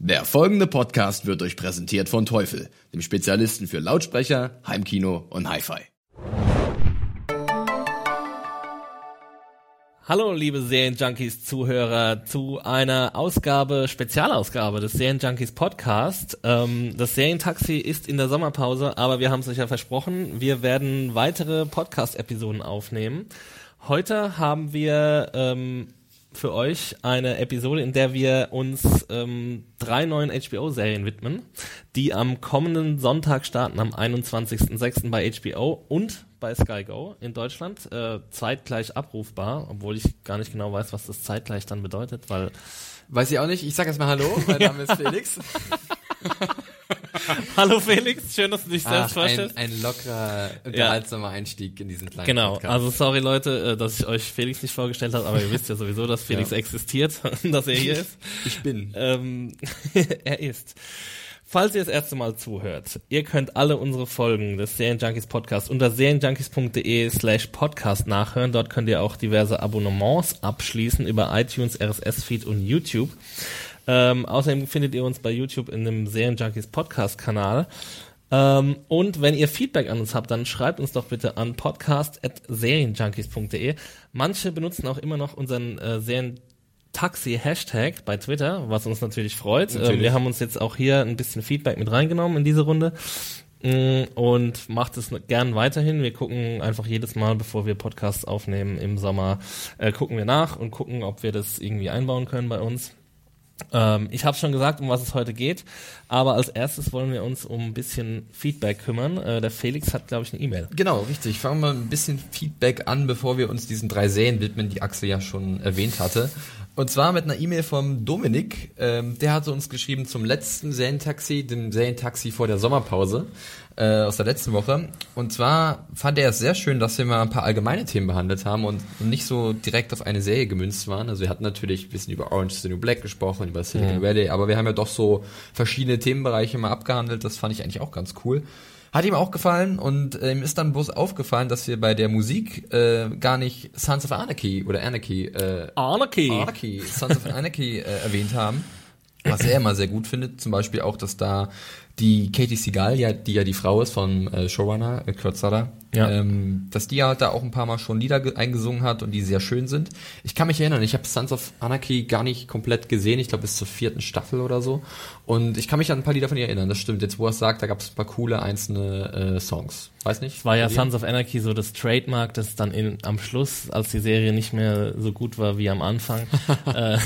Der folgende Podcast wird euch präsentiert von Teufel, dem Spezialisten für Lautsprecher, Heimkino und Hi-Fi. Hallo, liebe Serienjunkies-Zuhörer, zu einer Ausgabe, Spezialausgabe des Serienjunkies Podcast. Ähm, das Serientaxi ist in der Sommerpause, aber wir haben es euch ja versprochen, wir werden weitere Podcast-Episoden aufnehmen. Heute haben wir ähm, für euch eine Episode, in der wir uns ähm, drei neuen HBO-Serien widmen, die am kommenden Sonntag starten, am 21.06. bei HBO und bei Sky Go in Deutschland, äh, zeitgleich abrufbar, obwohl ich gar nicht genau weiß, was das zeitgleich dann bedeutet, weil Weiß ich auch nicht. Ich sag erstmal Hallo. Mein Name ist Felix. Hallo Felix, schön, dass du dich selbst Ach, ein, vorstellst. ein lockerer, unterhaltsamer Einstieg in diesen kleinen Genau, Podcast. also sorry Leute, äh, dass ich euch Felix nicht vorgestellt habe, aber ihr wisst ja sowieso, dass Felix Ja. existiert und dass er hier ist. ich bin. Ähm, er ist. Falls ihr das erste Mal zuhört, ihr könnt alle unsere Folgen des Serienjunkies Podcast unter serienjunkies.de slash podcast nachhören. Dort könnt ihr auch diverse Abonnements abschließen über iTunes, RSS-Feed und YouTube. Ähm, außerdem findet ihr uns bei YouTube in dem Serienjunkies Podcast-Kanal. Ähm, und wenn ihr Feedback an uns habt, dann schreibt uns doch bitte an podcast.serienjunkies.de. Manche benutzen auch immer noch unseren äh, Serien Taxi-Hashtag bei Twitter, was uns natürlich freut. Äh, Natürlich. wir haben uns jetzt auch hier ein bisschen Feedback mit reingenommen in diese Runde. Mm, Und macht es gern weiterhin. Wir gucken einfach jedes Mal, bevor wir Podcasts aufnehmen im Sommer, äh, gucken wir nach und gucken, ob wir das irgendwie einbauen können bei uns. Ähm, ich habe schon gesagt, um was es heute geht, aber als erstes wollen wir uns um ein bisschen Feedback kümmern. Äh, der Felix hat, glaube ich, eine E-Mail. Genau, richtig. Fangen wir mal ein bisschen Feedback an, bevor wir uns diesen drei Serien widmen, die Axel ja schon erwähnt hatte. Und zwar mit einer E-Mail vom Dominik. Ähm, der hatte uns geschrieben zum letzten Serientaxi, dem Serientaxi vor der Sommerpause äh, aus der letzten Woche. Und zwar fand er es sehr schön, dass wir mal ein paar allgemeine Themen behandelt haben und nicht so direkt auf eine Serie gemünzt waren. Also wir hatten natürlich ein bisschen über Orange is the New Black gesprochen, über Silicon Valley, aber wir haben ja doch so verschiedene Themenbereiche mal abgehandelt. Das fand ich eigentlich auch ganz cool. Hat ihm auch gefallen und äh, ihm ist dann bloß aufgefallen, dass wir bei der Musik äh, gar nicht Sons of Anarchy oder Anarchy, äh, Anarchy. Anarchy, Sons of Anarchy äh, erwähnt haben. Was er immer sehr gut findet, zum Beispiel auch, dass da die Katie Seagal, ja, die ja die Frau ist von äh, Showrunner, äh, Kurt Sutter, Ja. ähm, dass die ja da auch ein paar Mal schon Lieder ge- eingesungen hat und die sehr schön sind. Ich kann mich erinnern, ich habe Sons of Anarchy gar nicht komplett gesehen, ich glaube bis zur vierten Staffel oder so. Und ich kann mich an ein paar Lieder von ihr erinnern, das stimmt. Jetzt, wo er es sagt, da gab es ein paar coole einzelne äh, Songs. Weiß nicht? Es war ja? Sons of Anarchy so das Trademark, das dann in, am Schluss, als die Serie nicht mehr so gut war wie am Anfang, äh,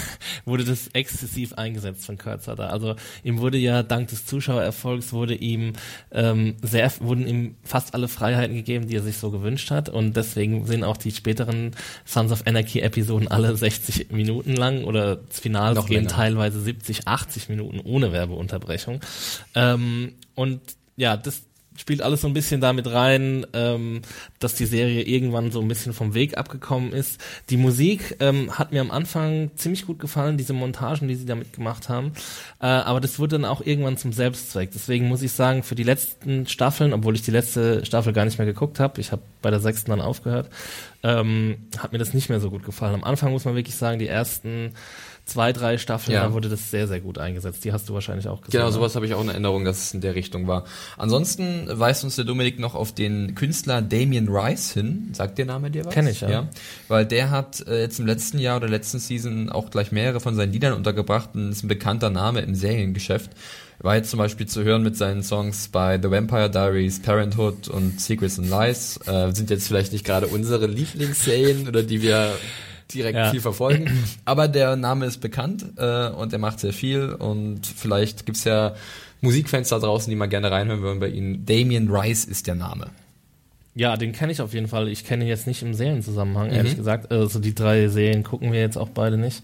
wurde das exzessiv eingesetzt von Kurt Sutter. Also ihm wurde ja dank des Zuschauererfolgs wurde ihm ähm, sehr wurden ihm fast alle Freiheiten gegeben, die er sich so gewünscht hat und deswegen sind auch die späteren Sons of Anarchy Episoden alle 60 Minuten lang oder das Finale Noch gehen länger. teilweise 70, 80 Minuten ohne Werbeunterbrechung. Ähm, und ja, das spielt alles so ein bisschen damit rein, ähm, dass die Serie irgendwann so ein bisschen vom Weg abgekommen ist. Die Musik ähm, hat mir am Anfang ziemlich gut gefallen, diese Montagen, die sie damit gemacht haben. Äh, aber das wurde dann auch irgendwann zum Selbstzweck. Deswegen muss ich sagen, für die letzten Staffeln, obwohl ich die letzte Staffel gar nicht mehr geguckt habe, ich habe bei der sechsten dann aufgehört, ähm, hat mir das nicht mehr so gut gefallen. Am Anfang muss man wirklich sagen, die ersten zwei, drei Staffeln, Ja. da wurde das sehr, sehr gut eingesetzt. Die hast du wahrscheinlich auch gesehen. Genau, ne? sowas habe ich auch in Erinnerung, dass es in der Richtung war. Ansonsten weist uns der Dominik noch auf den Künstler Damien Rice hin. Sagt der Name dir was? Kenn ich, ja. Weil der hat äh, jetzt im letzten Jahr oder letzten Season auch gleich mehrere von seinen Liedern untergebracht und ist ein bekannter Name im Seriengeschäft. War jetzt zum Beispiel zu hören mit seinen Songs bei The Vampire Diaries, Parenthood und Secrets and Lies. Äh, sind jetzt vielleicht nicht gerade unsere Lieblingsserien oder die wir direkt Ja. viel verfolgen. Aber der Name ist bekannt äh, und er macht sehr viel und vielleicht gibt's ja Musikfans da draußen, die mal gerne reinhören würden bei ihnen. Damien Rice ist der Name. Ja, den kenne ich auf jeden Fall. Ich kenne ihn jetzt nicht im Serienzusammenhang, ehrlich gesagt. Also die drei Serien gucken wir jetzt auch beide nicht.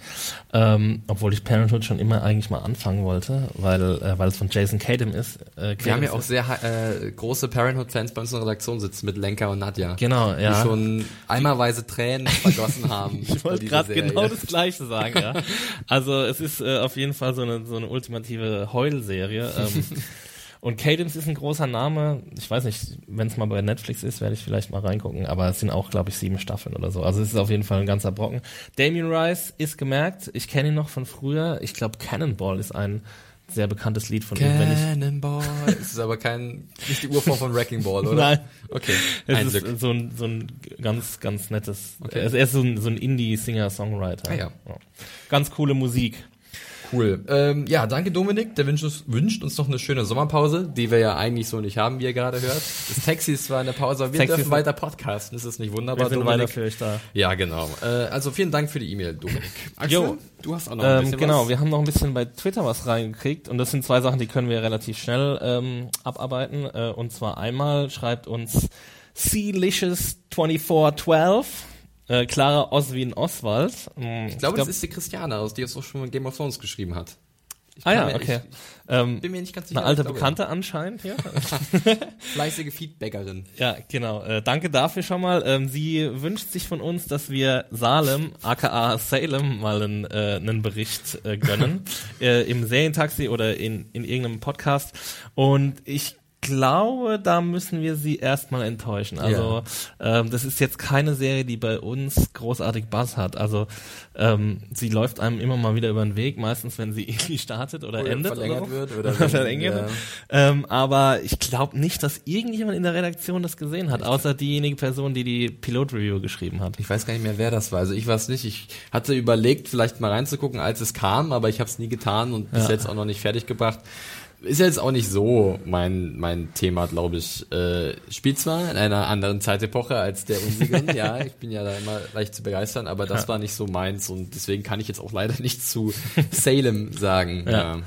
Ähm, obwohl ich Parenthood schon immer eigentlich mal anfangen wollte, weil äh, weil es von Jason Kadam ist. Äh, Wir haben ja auch sehr äh, große Parenthood-Fans bei uns in der Redaktion sitzen mit Lenka und Nadja. Genau, ja. Die schon eimerweise Tränen vergossen haben. Ich wollte gerade genau das Gleiche sagen, ja. Also es ist äh, auf jeden Fall so eine, so eine ultimative Heulserie. Ähm, und Cadence ist ein großer Name. Ich weiß nicht, wenn es mal bei Netflix ist, werde ich vielleicht mal reingucken. Aber es sind auch, glaube ich, sieben Staffeln oder so. Also es ist auf jeden Fall ein ganzer Brocken. Damien Rice ist gemerkt. Ich kenne ihn noch von früher. Ich glaube, Cannonball ist ein sehr bekanntes Lied von ihm. Wenn ich, Cannonball. Es ist aber kein, nicht die Urform von Wrecking Ball, oder? Nein. Okay. es Ein ist Glück. so ein, so ein ganz, ganz nettes. Okay. Er ist so ein, so ein Indie-Singer-Songwriter. Ah, ja. Ganz coole Musik. Cool. Ähm, ja, danke Dominik. Der wünscht uns, wünscht uns noch eine schöne Sommerpause, die wir ja eigentlich so nicht haben, wie ihr gerade hört. Das Taxi ist zwar in der Pause, aber wir Taxi dürfen weiter podcasten. Ist das nicht wunderbar, Wir sind Dominik? weiter für euch da. Ja, genau. Äh, also vielen Dank für die E-Mail, Dominik. Axel, Jo. du hast auch noch ein Ähm, bisschen genau, was. wir haben noch ein bisschen bei Twitter was reingekriegt und das sind zwei Sachen, die können wir relativ schnell ähm, abarbeiten. Äh, und zwar einmal schreibt uns Sealicious2412 äh, Clara Oswin Oswald. Ähm, Ich glaube, das ist die Christiane aus, die es auch schon Game of Thrones geschrieben hat. Ich Ah ja, mir- okay. Ich, ähm, bin mir nicht ganz sicher. eine alte ich Bekannte anscheinend hier. ja. Fleißige Feedbackerin. Ja, genau. Äh, danke dafür schon mal. Ähm, sie wünscht sich von uns, dass wir Salem, aka Salem, mal einen, äh, einen Bericht äh, gönnen. äh, Im Serientaxi oder in, in irgendeinem Podcast. Und ich glaube, da müssen wir sie erstmal enttäuschen. Also ähm, das ist jetzt keine Serie, die bei uns großartig Buzz hat. Also ähm, sie läuft einem immer mal wieder über den Weg, meistens wenn sie irgendwie startet oder, Oder endet verlängert oder, wird oder wenn- verlängert. ja. Ähm, aber ich glaube nicht, dass irgendjemand in der Redaktion das gesehen hat, außer diejenige Person, die die Pilot-Review geschrieben hat. Ich weiß gar nicht mehr, wer das war. Also ich es nicht. Ich hatte überlegt, vielleicht mal reinzugucken, als es kam, aber ich habe es nie getan und bis Ja. jetzt auch noch nicht fertig gebracht. Ist jetzt auch nicht so mein mein Thema, glaube ich. Äh, spielt zwar in einer anderen Zeitepoche als der unsrigen, ja, ich bin ja da immer leicht zu begeistern, aber das war nicht so meins und deswegen kann ich jetzt auch leider nichts zu Salem sagen. Ja. Ja.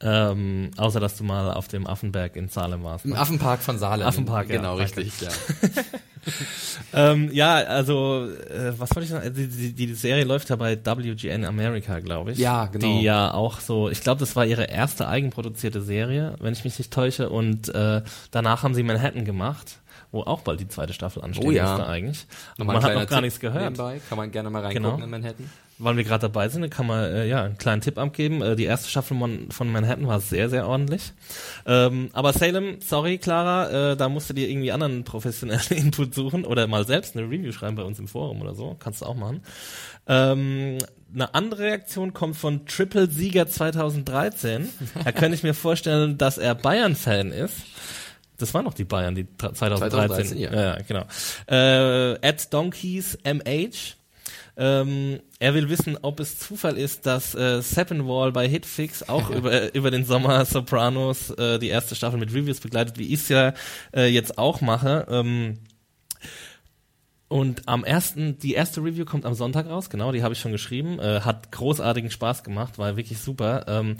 Ähm, außer, dass du mal auf dem Affenberg in Salem warst. Im Affenpark von Salem. Affenpark, ja, Genau, richtig, ja. Ähm, ja, also, äh, was wollte ich sagen? Die, die, die Serie läuft ja bei WGN America, glaube ich. Ja, genau. Die ja auch so, ich glaube, das war ihre erste eigenproduzierte Serie, wenn ich mich nicht täusche. Und äh, danach haben sie Manhattan gemacht, wo auch bald die zweite Staffel anstehen Oh ja. eigentlich. Nochmal man hat noch gar Tipp nichts gehört. Nebenbei. Kann man gerne mal reingucken Genau. in Manhattan. Weil wir gerade dabei sind, kann man äh, ja einen kleinen Tipp abgeben. Äh, die erste Staffel von, von Manhattan war sehr, sehr ordentlich. Ähm, aber Salem, sorry Clara, äh, da musst du dir irgendwie anderen professionellen Input suchen oder mal selbst eine Review schreiben bei uns im Forum oder so. Kannst du auch machen. Ähm, eine andere Reaktion kommt von Triple Sieger 2013. da könnte ich mir vorstellen, dass er Bayern-Fan ist. Das waren noch die Bayern, die tra- 2013. 2013, ja. ja, ja, genau. Äh, at Donkeys MH. Ähm, er will wissen, ob es Zufall ist, dass äh, Seppenwall bei Hitfix auch über, über den Sommer Sopranos äh, die erste Staffel mit Reviews begleitet, wie ich es ja äh, jetzt auch mache. Ähm, und am ersten, die erste Review kommt am Sonntag raus, genau, die habe ich schon geschrieben. Äh, hat großartigen Spaß gemacht, war wirklich super. Ähm,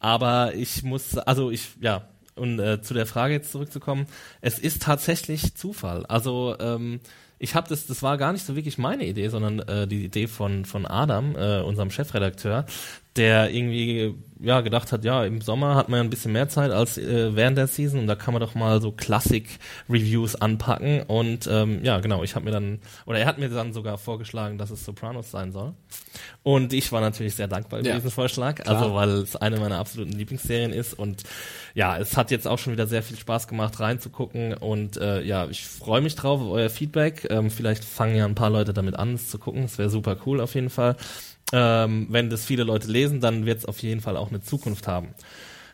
aber ich muss, also ich, ja, und äh, zu der Frage jetzt zurückzukommen, es ist tatsächlich Zufall. Also ähm, ich habe das, das war gar nicht so wirklich meine Idee, sondern äh, die Idee von von Adam, äh, unserem Chefredakteur, der irgendwie ja gedacht hat, ja im Sommer hat man ja ein bisschen mehr Zeit als äh, während der Season und da kann man doch mal so Klassik-Reviews anpacken und ähm, ja genau, ich habe mir dann oder er hat mir dann sogar vorgeschlagen, dass es Sopranos sein soll und ich war natürlich sehr dankbar über Ja, diesen Vorschlag, also weil es eine meiner absoluten Lieblingsserien ist und ja, es hat jetzt auch schon wieder sehr viel Spaß gemacht reinzugucken und äh, ja, ich freue mich drauf auf euer Feedback. Ähm, vielleicht fangen ja ein paar Leute damit an, es zu gucken. Das wäre super cool auf jeden Fall. Ähm, wenn das viele Leute lesen, dann wird es auf jeden Fall auch eine Zukunft haben.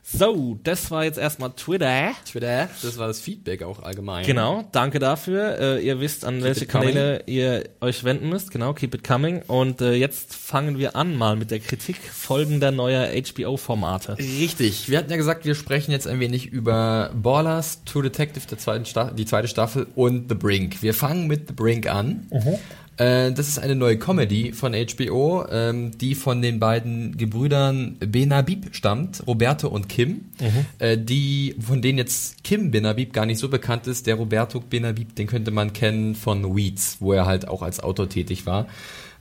So, das war jetzt erstmal Twitter. Twitter, das war das Feedback auch allgemein. Genau, danke dafür. Äh, ihr wisst, an welche it coming. Kanäle ihr euch wenden müsst. Genau, keep it coming. Und äh, jetzt fangen wir an mal mit der Kritik folgender neuer HBO-Formate. Richtig. Wir hatten ja gesagt, wir sprechen jetzt ein wenig über Ballers, True Detective, der zweiten Sta die zweite Staffel und The Brink. Wir fangen mit The Brink an. Äh, das ist eine neue Comedy von HBO, ähm, die von den beiden Gebrüdern Benabib stammt, Roberto und Kim, äh, die von denen jetzt Kim Benabib gar nicht so bekannt ist. Der Roberto Benabib, den könnte man kennen von Weeds, wo er halt auch als Autor tätig war.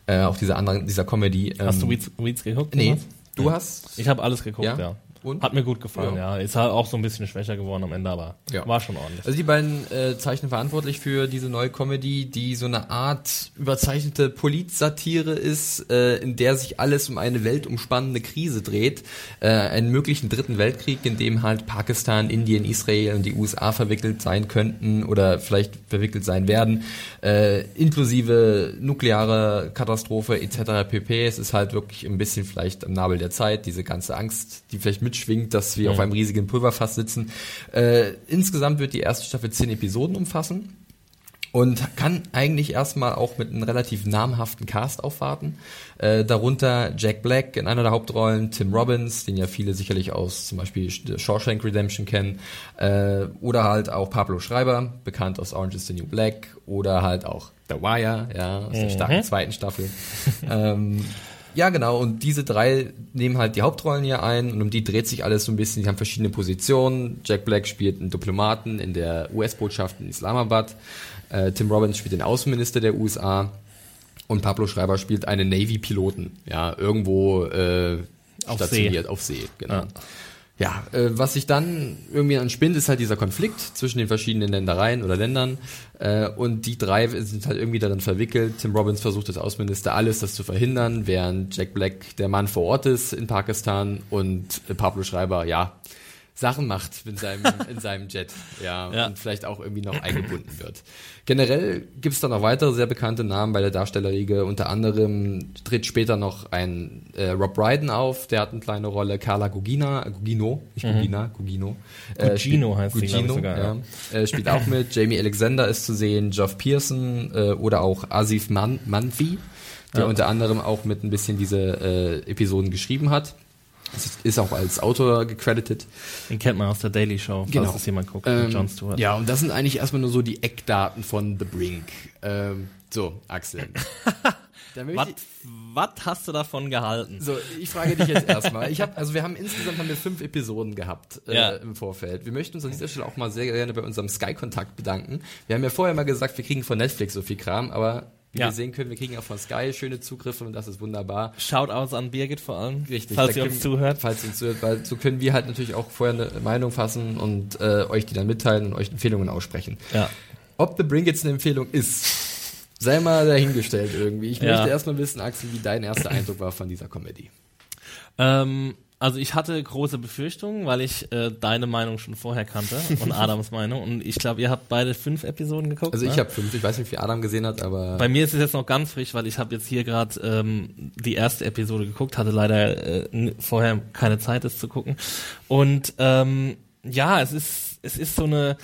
Äh, auch dieser anderen, dieser Comedy. Hast du ähm, Weeds, Weeds geguckt? Nee, du hast. Ich habe alles geguckt, Ja? ja. Und? Hat mir gut gefallen, Ja. ja. Ist halt auch so ein bisschen schwächer geworden am Ende, aber Ja. war schon ordentlich. Also die beiden äh, zeichnen verantwortlich für diese neue Comedy, die so eine Art überzeichnete Politsatire ist, äh, in der sich alles um eine weltumspannende Krise dreht. Äh, einen möglichen dritten Weltkrieg, in dem halt Pakistan, Indien, Israel und die USA verwickelt sein könnten oder vielleicht verwickelt sein werden, äh, inklusive nukleare Katastrophe etc. pp. Es ist halt wirklich ein bisschen vielleicht am Nabel der Zeit, diese ganze Angst, die vielleicht mitschwingt, dass wir auf einem riesigen Pulverfass sitzen. Äh, insgesamt wird die erste Staffel zehn Episoden umfassen und kann eigentlich erstmal auch mit einem relativ namhaften Cast aufwarten. Äh, darunter Jack Black in einer der Hauptrollen, Tim Robbins, den ja viele sicherlich aus zum Beispiel Shawshank Redemption kennen, äh, oder halt auch Pablo Schreiber, bekannt aus Orange is the New Black, oder halt auch The Wire, ja, aus der starken zweiten Staffel. ähm, ja, genau. Und diese drei nehmen halt die Hauptrollen hier ein und um die dreht sich alles so ein bisschen. Die haben verschiedene Positionen. Jack Black spielt einen Diplomaten in der US-Botschaft in Islamabad. Äh, Tim Robbins spielt den Außenminister der USA. Und Pablo Schreiber spielt einen Navy-Piloten. Ja, irgendwo äh, Auf stationiert See. auf See. Genau. Ja, äh, was sich dann irgendwie anspinnt, ist halt dieser Konflikt zwischen den verschiedenen Ländereien oder Ländern. Äh, und die drei sind halt irgendwie darin verwickelt. Tim Robbins versucht als Außenminister alles, das zu verhindern, während Jack Black der Mann vor Ort ist in Pakistan und Pablo Schreiber, ja, Sachen macht in seinem, in seinem Jet, ja, Ja. und vielleicht auch irgendwie noch eingebunden wird. Generell gibt es dann noch weitere sehr bekannte Namen bei der Darstellerriege. Unter anderem tritt später noch ein äh, Rob Brydon auf, der hat eine kleine Rolle. Carla Gugina, Gugino, nicht Gugina, Gugino. Äh, Gugino heißt sie, Gugino, sogar, ja. ja. Äh, spielt auch mit. Jamie Alexander ist zu sehen, Geoff Pearson äh, oder auch Asif Man Manfi, der Ja. unter anderem auch mit ein bisschen diese äh, Episoden geschrieben hat. Ist- auch als Autor gecredited. Den kennt man aus der Daily Show, falls das jemand guckt, Ähm, Jon Stewart. Ja, und das sind eigentlich erstmal nur so die Eckdaten von The Brink. Ähm, so, Axel. Was, hast du davon gehalten? so, ich frage dich jetzt erstmal. Ich habe, also wir haben insgesamt haben wir fünf Episoden gehabt äh, Ja. im Vorfeld. Wir möchten uns an dieser Stelle auch mal sehr gerne bei unserem Sky-Kontakt bedanken. Wir haben ja vorher mal gesagt, wir kriegen von Netflix so viel Kram, aber wie Ja. wir sehen können, wir kriegen auch von Sky schöne Zugriffe und das ist wunderbar. Shoutouts an Birgit vor allem, Richtig. falls ihr uns zuhört. Falls ihr uns zuhört, weil so können wir halt natürlich auch vorher eine Meinung fassen und äh, euch die dann mitteilen und euch Empfehlungen aussprechen. Ja. Ob The Brink jetzt eine Empfehlung ist, sei mal dahingestellt irgendwie. Ich Ja. möchte erstmal wissen, Axel, wie dein erster Eindruck war von dieser Comedy. Ähm, also ich hatte große Befürchtungen, weil ich äh, deine Meinung schon vorher kannte und Adams Meinung. Und ich glaube, ihr habt beide fünf Episoden geguckt. Also ich ne? habe fünf, ich weiß nicht, wie Adam gesehen hat, aber Bei mir ist es jetzt noch ganz frisch, weil ich habe jetzt hier gerade ähm, die erste Episode geguckt, hatte leider äh, vorher keine Zeit, es zu gucken. Und ähm, ja, es ist es ist so eine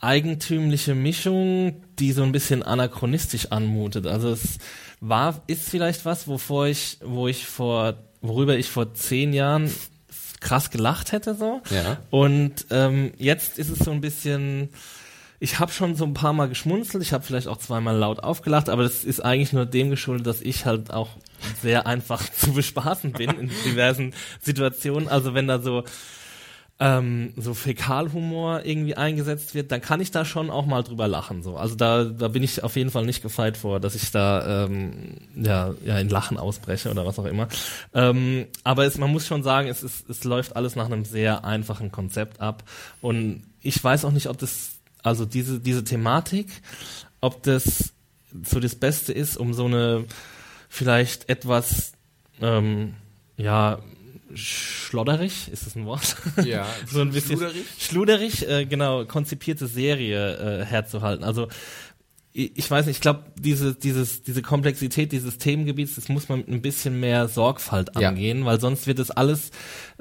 eigentümliche Mischung, die so ein bisschen anachronistisch anmutet. Also es war ist vielleicht was, wovor ich wo ich vor worüber ich vor zehn Jahren krass gelacht hätte so. Ja. Und ähm, jetzt ist es so ein bisschen ich habe schon so ein paar Mal geschmunzelt, ich habe vielleicht auch zweimal laut aufgelacht, aber das ist eigentlich nur dem geschuldet, dass ich halt auch sehr einfach zu bespaßen bin in diversen Situationen. Also wenn da so ähm, so Fäkalhumor irgendwie eingesetzt wird, dann kann ich da schon auch mal drüber lachen. So, also da, da bin ich auf jeden Fall nicht gefeit vor, dass ich da ähm, ja, ja in Lachen ausbreche oder was auch immer. Ähm, aber es, man muss schon sagen, es, ist, es läuft alles nach einem sehr einfachen Konzept ab und ich weiß auch nicht, ob das also diese diese Thematik, ob das so das Beste ist, um so eine vielleicht etwas ähm, ja schlodderig, ist das ein Wort? Ja, so ein bisschen schluderig? schluderig, äh, genau, konzipierte Serie äh, herzuhalten. Also ich, weiß nicht, ich glaube, diese, dieses, diese Komplexität dieses Themengebiets, das muss man mit ein bisschen mehr Sorgfalt Ja. angehen, weil sonst wird es alles,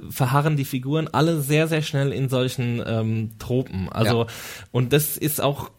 verharren die Figuren alle sehr, sehr schnell in solchen ähm, Tropen. Also, Ja. und das ist auch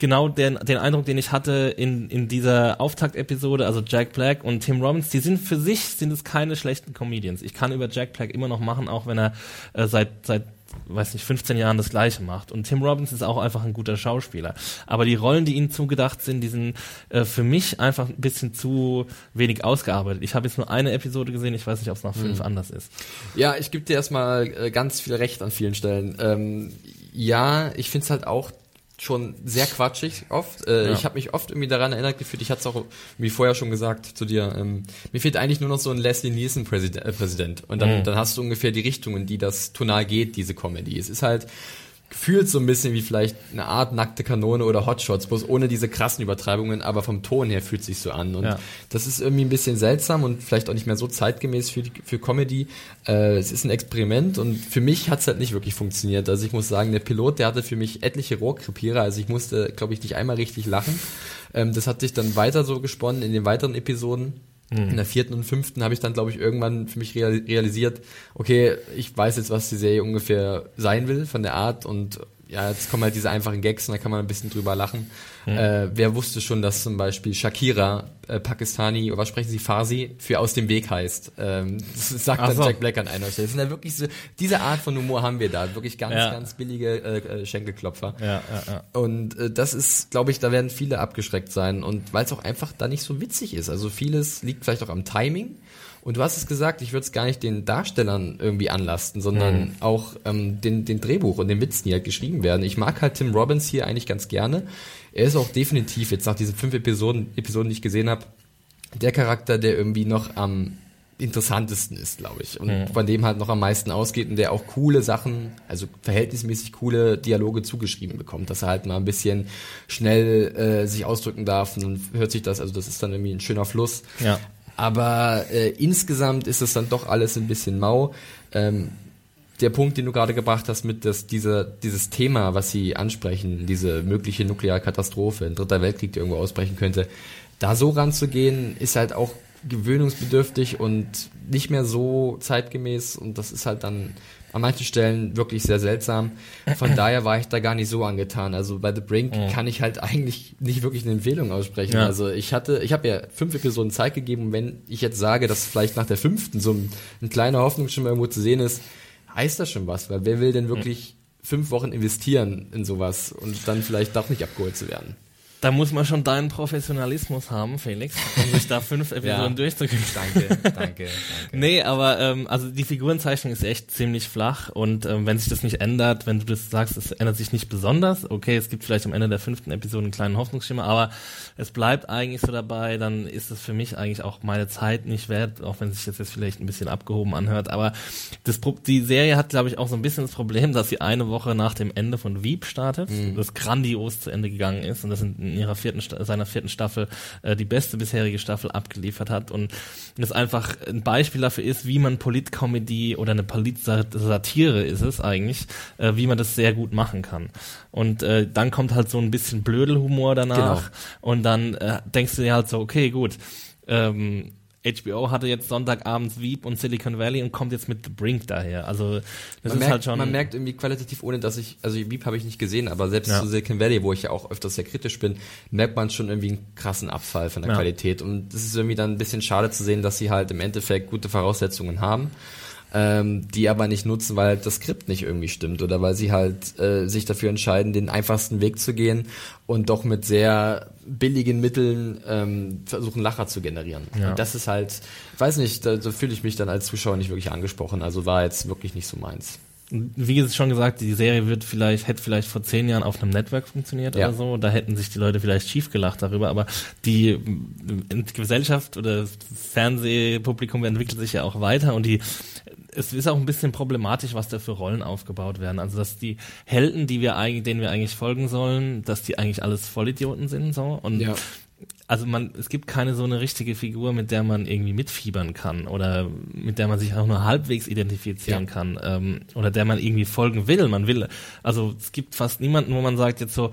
genau den, den Eindruck, den ich hatte in, in dieser Auftaktepisode, also Jack Black und Tim Robbins, die sind für sich, sind es keine schlechten Comedians. Ich kann über Jack Black immer noch machen, auch wenn er äh, seit, seit weiß nicht, 15 Jahren das Gleiche macht. Und Tim Robbins ist auch einfach ein guter Schauspieler. Aber die Rollen, die ihnen zugedacht sind, die sind äh, für mich einfach ein bisschen zu wenig ausgearbeitet. Ich habe jetzt nur eine Episode gesehen, ich weiß nicht, ob es nach fünf mhm. anders ist. Ja, ich gebe dir erstmal äh, ganz viel Recht an vielen Stellen. Ähm, ja, ich finde es halt auch schon sehr quatschig oft. Äh, ja. Ich habe mich oft irgendwie daran erinnert gefühlt, ich hatte es auch wie vorher schon gesagt zu dir, ähm, mir fehlt eigentlich nur noch so ein Leslie Nielsen Präsident, äh, Präsident. und dann, mhm. dann hast du ungefähr die Richtung, in die das tonal geht, diese Comedy. Es ist halt gefühlt so ein bisschen wie vielleicht eine Art nackte Kanone oder Hotshots, bloß ohne diese krassen Übertreibungen, aber vom Ton her fühlt sich so an. Und ja. das ist irgendwie ein bisschen seltsam und vielleicht auch nicht mehr so zeitgemäß für, für Comedy. Äh, es ist ein Experiment und für mich hat es halt nicht wirklich funktioniert. Also ich muss sagen, der Pilot, der hatte für mich etliche Rohrkrepierer, also ich musste, glaube ich, nicht einmal richtig lachen. Ähm, das hat sich dann weiter so gesponnen in den weiteren Episoden. In der vierten und fünften habe ich dann, glaube ich, irgendwann für mich realisiert, okay, ich weiß jetzt, was die Serie ungefähr sein will von der Art und ja, jetzt kommen halt diese einfachen Gags und da kann man ein bisschen drüber lachen. Mhm. Äh, wer wusste schon, dass zum Beispiel Shakira, äh, Pakistani, oder was sprechen sie, Farsi, für aus dem Weg heißt? Ähm, das sagt Ach dann so. Jack Black an einer Stelle. Das sind ja wirklich so, diese Art von Humor haben wir da. Wirklich ganz, ja. ganz billige äh, äh, Schenkelklopfer. Ja, ja, ja. Und äh, das ist, glaube ich, da werden viele abgeschreckt sein. Und weil es auch einfach da nicht so witzig ist. Also vieles liegt vielleicht auch am Timing. Und du hast es gesagt, ich würde es gar nicht den Darstellern irgendwie anlasten, sondern mhm. auch ähm, den, den Drehbuch und den Witzen, die halt geschrieben werden. Ich mag halt Tim Robbins hier eigentlich ganz gerne. Er ist auch definitiv, jetzt nach diesen fünf Episoden, Episoden die ich gesehen habe, der Charakter, der irgendwie noch am interessantesten ist, glaube ich. Und mhm. von dem halt noch am meisten ausgeht und der auch coole Sachen, also verhältnismäßig coole Dialoge zugeschrieben bekommt, dass er halt mal ein bisschen schnell äh, sich ausdrücken darf und dann hört sich das, also das ist dann irgendwie ein schöner Fluss. Ja. Aber äh, insgesamt ist es dann doch alles ein bisschen mau. Ähm, der Punkt, den du gerade gebracht hast, mit dass diese, dieses Thema, was sie ansprechen, diese mögliche Nuklearkatastrophe, ein dritter Weltkrieg, der irgendwo ausbrechen könnte, da so ranzugehen, ist halt auch gewöhnungsbedürftig und nicht mehr so zeitgemäß und das ist halt dann an manchen Stellen wirklich sehr seltsam. Von daher war ich da gar nicht so angetan. Also bei The Brink mhm. kann ich halt eigentlich nicht wirklich eine Empfehlung aussprechen. Ja. Also ich hatte, ich habe ja fünf Episoden Zeit gegeben und wenn ich jetzt sage, dass vielleicht nach der fünften so ein, ein kleiner Hoffnungsschimmer irgendwo zu sehen ist, heißt das schon was, weil wer will denn wirklich fünf Wochen investieren in sowas und dann vielleicht doch nicht abgeholt zu werden? Da muss man schon deinen Professionalismus haben, Felix, um sich da fünf Episoden ja. durchzukriegen. Danke, danke, danke. Nee, aber ähm, also die Figurenzeichnung ist echt ziemlich flach und ähm, wenn sich das nicht ändert, wenn du das sagst, es ändert sich nicht besonders, okay, es gibt vielleicht am Ende der fünften Episode einen kleinen Hoffnungsschimmer, aber es bleibt eigentlich so dabei, dann ist es für mich eigentlich auch meine Zeit nicht wert, auch wenn sich das jetzt vielleicht ein bisschen abgehoben anhört, aber das, die Serie hat, glaube ich, auch so ein bisschen das Problem, dass sie eine Woche nach dem Ende von Wieb startet, mhm. das grandios zu Ende gegangen ist und das sind in ihrer vierten, seiner vierten Staffel äh, die beste bisherige Staffel abgeliefert hat und das einfach ein Beispiel dafür ist, wie man Politkomödie oder eine Politsatire ist es eigentlich, äh, wie man das sehr gut machen kann. Und äh, dann kommt halt so ein bisschen Blödelhumor danach genau. und dann äh, denkst du dir halt so, okay, gut, ähm, HBO hatte jetzt Sonntagabends Veep und Silicon Valley und kommt jetzt mit The Brink daher. Also das man ist merkt, halt schon. Man merkt irgendwie qualitativ, ohne dass ich, also Veep habe ich nicht gesehen, aber selbst ja. zu Silicon Valley, wo ich ja auch öfters sehr kritisch bin, merkt man schon irgendwie einen krassen Abfall von der ja. Qualität. Und es ist irgendwie dann ein bisschen schade zu sehen, dass sie halt im Endeffekt gute Voraussetzungen haben ähm, die aber nicht nutzen, weil das Skript nicht irgendwie stimmt oder weil sie halt äh, sich dafür entscheiden, den einfachsten Weg zu gehen und doch mit sehr billigen Mitteln ähm, versuchen, Lacher zu generieren. Ja. Und das ist halt, ich weiß nicht, da, da fühle ich mich dann als Zuschauer nicht wirklich angesprochen. Also war jetzt wirklich nicht so meins wie schon gesagt, die Serie wird vielleicht, hätte vielleicht vor zehn Jahren auf einem Network funktioniert ja. oder so. Da hätten sich die Leute vielleicht schief gelacht darüber. Aber die, die Gesellschaft oder das Fernsehpublikum entwickelt sich ja auch weiter und die es ist auch ein bisschen problematisch, was da für Rollen aufgebaut werden. Also dass die Helden, die wir eigentlich, denen wir eigentlich folgen sollen, dass die eigentlich alles Vollidioten sind so und ja. Also man, es gibt keine so eine richtige Figur, mit der man irgendwie mitfiebern kann oder mit der man sich auch nur halbwegs identifizieren ja. kann ähm, oder der man irgendwie folgen will. Man will, also es gibt fast niemanden, wo man sagt jetzt so,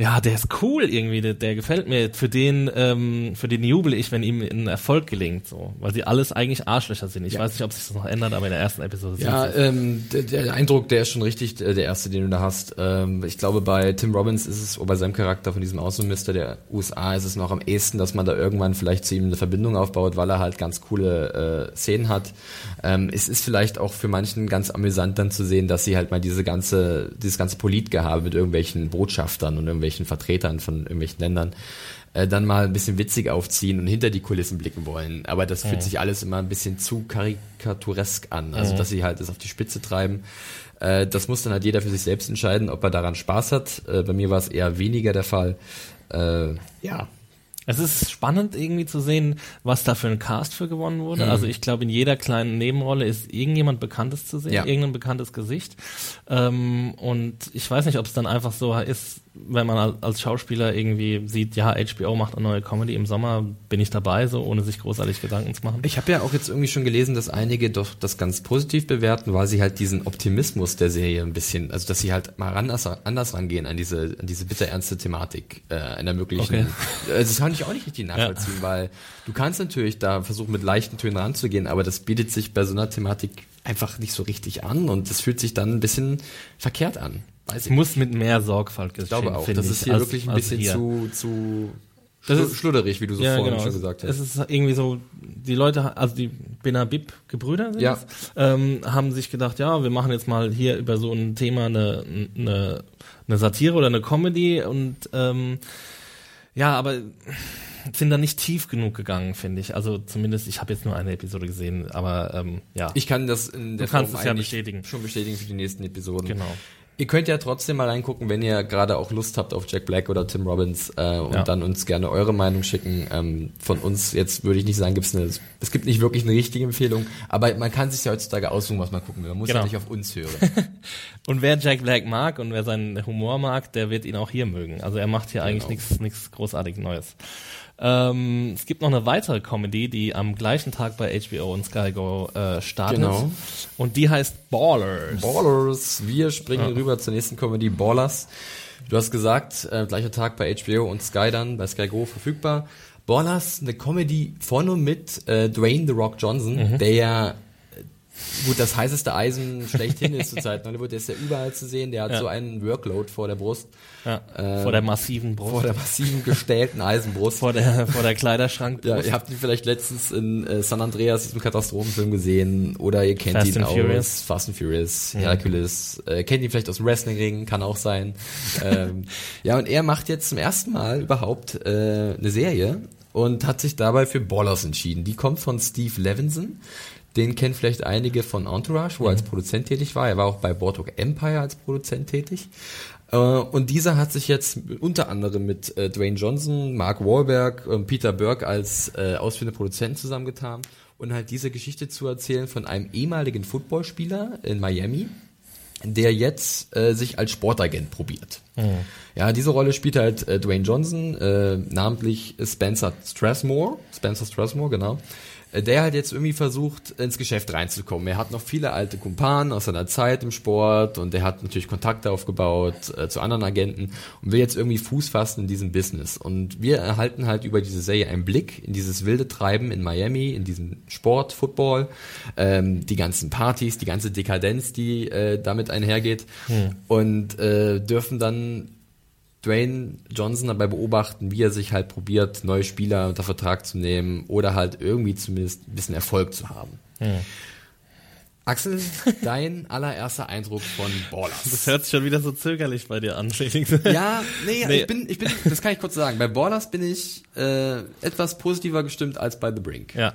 ja, der ist cool irgendwie, der, der gefällt mir. Für den, ähm, für den jubel ich, wenn ihm ein Erfolg gelingt, so, weil sie alles eigentlich Arschlöcher sind. Ich Ja. weiß nicht, ob sich das noch ändert, aber in der ersten Episode Ja, ähm, der, der Eindruck, der ist schon richtig, äh, der erste, den du da hast. Ähm, ich glaube, bei Tim Robbins ist es, oder bei seinem Charakter von diesem Außenminister der USA, ist es noch am ehesten, dass man da irgendwann vielleicht zu ihm eine Verbindung aufbaut, weil er halt ganz coole äh, Szenen hat. Ähm, es ist vielleicht auch für manchen ganz amüsant dann zu sehen, dass sie halt mal diese ganze, dieses ganze Politgehabe mit irgendwelchen Botschaftern und irgendwelchen Vertretern von irgendwelchen Ländern äh, dann mal ein bisschen witzig aufziehen und hinter die Kulissen blicken wollen. Aber das fühlt sich alles immer ein bisschen zu karikaturesk an. Also, dass sie halt das auf die Spitze treiben. Äh, das muss dann halt jeder für sich selbst entscheiden, ob er daran Spaß hat. Äh, bei mir war es eher weniger der Fall. Äh, ja. Es ist spannend irgendwie zu sehen, was da für ein Cast für gewonnen wurde. Also ich glaube, in jeder kleinen Nebenrolle ist irgendjemand Bekanntes zu sehen, Ja. irgendein bekanntes Gesicht. Ähm, und ich weiß nicht, ob es dann einfach so ist, wenn man al- als Schauspieler irgendwie sieht, ja, HBO macht eine neue Comedy im Sommer, bin ich dabei, so ohne sich großartig Gedanken zu machen. Ich habe ja auch jetzt irgendwie schon gelesen, dass einige doch das ganz positiv bewerten, weil sie halt diesen Optimismus der Serie ein bisschen, also dass sie halt mal anders, anders rangehen an diese, an diese bitterernste Thematik äh, einer möglichen. Okay. Äh, Das kann ich auch nicht richtig nachvollziehen, weil du kannst natürlich da versuchen mit leichten Tönen ranzugehen, aber das bietet sich bei so einer Thematik einfach nicht so richtig an und das fühlt sich dann ein bisschen verkehrt an. Weiß Es muss mit mehr Sorgfalt geschehen, Ich glaube auch. Das ist hier als- wirklich ein bisschen zu, zu Das ist- schludderig, wie du so ja, vorhin genau. schon gesagt hast. Es ist irgendwie so, die Leute, also die Benabib-Gebrüder sind Ja. es, ähm, haben sich gedacht, ja, wir machen jetzt mal hier über so ein Thema eine, eine, eine Satire oder eine Comedy und ähm, ja, aber sind da nicht tief genug gegangen, finde ich. Also zumindest, ich habe jetzt nur eine Episode gesehen, aber ähm, ja. Ich kann das in der Du kannst Form es ja bestätigen. schon bestätigen für die nächsten Episoden. Genau. Ihr könnt ja trotzdem mal reingucken, wenn ihr gerade auch Lust habt auf Jack Black oder Tim Robbins äh, und Ja. dann uns gerne eure Meinung schicken. Ähm, von uns jetzt würde ich nicht sagen, gibt's eine, es gibt nicht wirklich eine richtige Empfehlung, aber man kann sich ja heutzutage aussuchen, was man gucken will. Man muss Genau. ja nicht auf uns hören. Und wer Jack Black mag und wer seinen Humor mag, der wird ihn auch hier mögen. Also er macht hier eigentlich Genau. nichts nichts großartig Neues. Ähm, es gibt noch eine weitere Comedy, die am gleichen Tag bei HBO und Sky Go äh, startet. Genau. Und die heißt Ballers. Ballers. Wir springen rüber zur nächsten Comedy, Ballers. Du hast gesagt, äh, gleicher Tag bei HBO und Sky dann, bei Sky Go verfügbar. Ballers, eine Comedy von und mit äh, Dwayne The Rock Johnson, der ja äh, gut das heißeste Eisen schlechthin ist zurzeit in Hollywood. Der ist ja überall zu sehen. Der hat Ja. so einen Workload vor der Brust, ja, vor der massiven Brust. vor der massiven gestählten Eisenbrust. vor der, vor der Kleiderschrank. ja, ihr habt ihn vielleicht letztens in äh, San Andreas, diesem Katastrophenfilm gesehen, oder ihr kennt Fast ihn aus Furious. Fast and Furious, Hercules, äh, kennt ihn vielleicht aus dem Wrestlingring, kann auch sein. ähm, ja, und er macht jetzt zum ersten Mal überhaupt äh, eine Serie und hat sich dabei für Ballers entschieden. Die kommt von Steve Levinson. Den kennen vielleicht einige von Entourage, wo er als Produzent tätig war. Er war auch bei Boardwalk Empire als Produzent tätig. Äh, Und dieser hat sich jetzt unter anderem mit äh, Dwayne Johnson, Mark Wahlberg und Peter Burke als äh, ausführende Produzenten zusammengetan und halt diese Geschichte zu erzählen von einem ehemaligen Footballspieler in Miami, der jetzt äh, sich als Sportagent probiert. Ja, diese Rolle spielt halt äh, Dwayne Johnson, äh, namentlich Spencer Strathmore, Spencer Strathmore, genau, der halt jetzt irgendwie versucht, ins Geschäft reinzukommen. Er hat noch viele alte Kumpanen aus seiner Zeit im Sport und er hat natürlich Kontakte aufgebaut äh, zu anderen Agenten und will jetzt irgendwie Fuß fassen in diesem Business. Und wir erhalten halt über diese Serie einen Blick in dieses wilde Treiben in Miami, in diesem Sport, Football, ähm, die ganzen Partys, die ganze Dekadenz, die äh, damit einhergeht und äh, dürfen dann Dwayne Johnson dabei beobachten, wie er sich halt probiert, neue Spieler unter Vertrag zu nehmen oder halt irgendwie zumindest ein bisschen Erfolg zu haben. Axel, dein allererster Eindruck von Das Ballers. hört sich schon wieder so zögerlich bei dir an, Felix. Ja, nee, Nee. ich bin, ich bin, das kann ich kurz sagen. Bei Ballers bin ich äh, etwas positiver gestimmt als bei The Brink. Ja.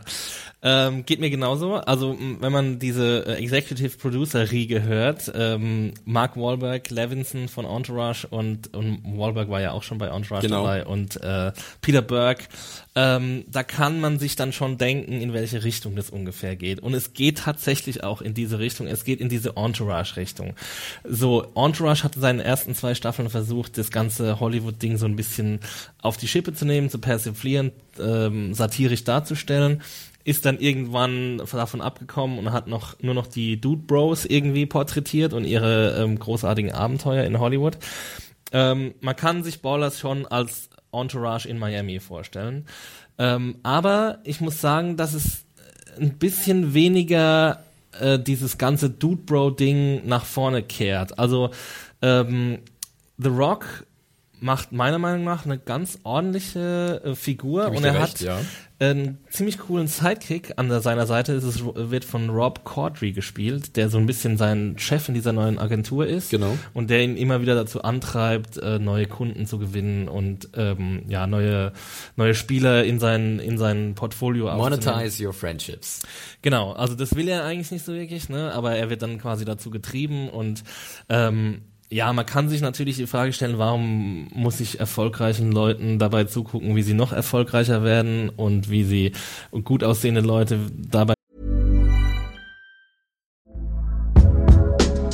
Ähm, geht mir genauso. Also wenn man diese äh, Executive Producer Riege hört, ähm, Mark Wahlberg, Levinson von Entourage und, und Wahlberg war ja auch schon bei Entourage Genau. dabei und äh, Peter Burke, ähm, da kann man sich dann schon denken, in welche Richtung das ungefähr geht. Und es geht tatsächlich auch in diese Richtung. Es geht in diese Entourage-Richtung. So, Entourage hatte seinen ersten zwei Staffeln versucht, das ganze Hollywood-Ding so ein bisschen auf die Schippe zu nehmen, zu persiflieren, ähm, satirisch darzustellen ist dann irgendwann davon abgekommen und hat noch nur noch die Dude Bros irgendwie porträtiert und ihre ähm, großartigen Abenteuer in Hollywood. Ähm, man kann sich Ballers schon als Entourage in Miami vorstellen. Ähm, aber ich muss sagen, dass es ein bisschen weniger äh, dieses ganze Dude Bro Ding nach vorne kehrt. Also ähm, The Rock macht meiner Meinung nach eine ganz ordentliche äh, Figur und er dir hat recht, ja. einen ziemlich coolen Sidekick an der, seiner Seite. Es ist, wird von Rob Corddry gespielt, der so ein bisschen sein Chef in dieser neuen Agentur ist Genau. und der ihn immer wieder dazu antreibt, äh, neue Kunden zu gewinnen und ähm, ja neue neue Spieler in sein in sein Portfolio. Monetize your friendships. Genau, also das will er eigentlich nicht so wirklich, ne? Aber er wird dann quasi dazu getrieben und ähm, ja, man kann sich natürlich die Frage stellen, warum muss ich erfolgreichen Leuten dabei zugucken, wie sie noch erfolgreicher werden und wie sie gut aussehende Leute dabei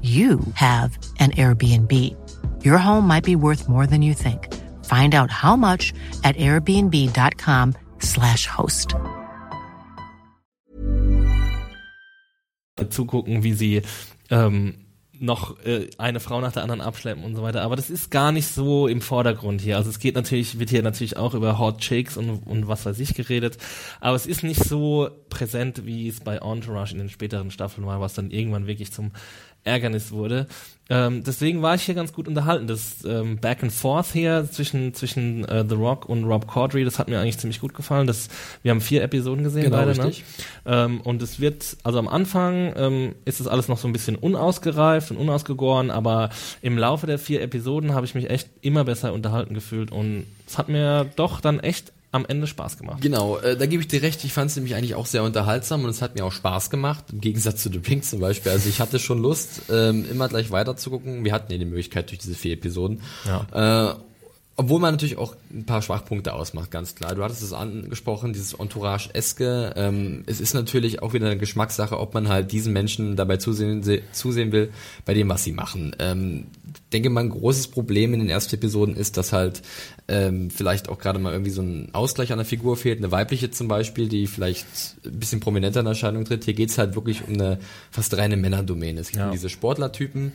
you have an Airbnb. Your home might be worth more than you think. Find out how much at airbnb.com/slash host. zugucken, wie sie ähm, noch äh, eine Frau nach der anderen abschleppen und so weiter. Aber das ist gar nicht so im Vordergrund hier. Also es geht natürlich, wird hier natürlich auch über Hot Chicks und, und was weiß ich geredet. Aber es ist nicht so präsent, wie es bei Entourage in den späteren Staffeln war, was dann irgendwann wirklich zum Ärgernis wurde. Ähm, deswegen war ich hier ganz gut unterhalten. Das ähm, Back and Forth hier zwischen zwischen äh, The Rock und Rob Corddry, das hat mir eigentlich ziemlich gut gefallen. Das, wir haben vier Episoden gesehen Genau, beide, ne? Ähm, und es wird, also am Anfang ähm, ist es alles noch so ein bisschen unausgereift und unausgegoren, aber im Laufe der vier Episoden habe ich mich echt immer besser unterhalten gefühlt und es hat mir doch dann echt am Ende Spaß gemacht. Genau, äh, da gebe ich dir recht. Ich fand es nämlich eigentlich auch sehr unterhaltsam und es hat mir auch Spaß gemacht. Im Gegensatz zu The Pink zum Beispiel. Also ich hatte schon Lust, ähm, immer gleich weiter zu gucken. Wir hatten ja die Möglichkeit durch diese vier Episoden. Äh, obwohl man natürlich auch ein paar Schwachpunkte ausmacht, ganz klar. Du hattest es angesprochen, dieses Entourage-eske. Ähm, es ist natürlich auch wieder eine Geschmackssache, ob man halt diesen Menschen dabei zusehen, se- zusehen will, bei dem, was sie machen. Ähm, denke mal, ein großes Problem in den ersten Episoden ist, dass halt ähm, vielleicht auch gerade mal irgendwie so ein Ausgleich an der Figur fehlt. Eine weibliche zum Beispiel, die vielleicht ein bisschen prominenter in Erscheinung tritt. Hier geht's halt wirklich um eine fast reine Männerdomäne. Es geht Ja. diese Sportlertypen,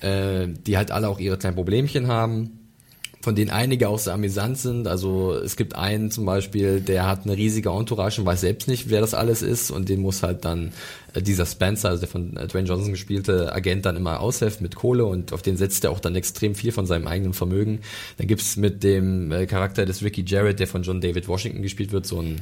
äh, die halt alle auch ihre kleinen Problemchen haben von denen einige auch sehr amüsant sind. Also es gibt einen zum Beispiel, der hat eine riesige Entourage und weiß selbst nicht, wer das alles ist und den muss halt dann äh, dieser Spencer, also der von äh, Dwayne Johnson gespielte Agent dann immer aushelfen mit Kohle und auf den setzt er auch dann extrem viel von seinem eigenen Vermögen. Dann gibt's mit dem äh, Charakter des Ricky Jarrett, der von John David Washington gespielt wird, so ein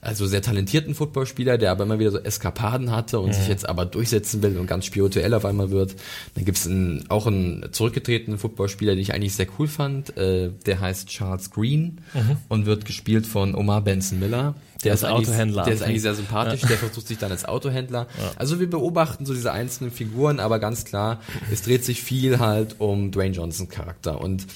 also sehr talentierten Footballspieler, der aber immer wieder so Eskapaden hatte und sich jetzt aber durchsetzen will und ganz spirituell auf einmal wird. Dann gibt's einen, auch einen zurückgetretenen Footballspieler, den ich eigentlich sehr cool fand. Äh, der heißt Charles Green und wird gespielt von Omar Benson Miller. Der Als ist Autohändler der ist eigentlich sehr sympathisch, der versucht sich dann als Autohändler. Also wir beobachten so diese einzelnen Figuren, aber ganz klar, es dreht sich viel halt um Dwayne Johnson Charakter und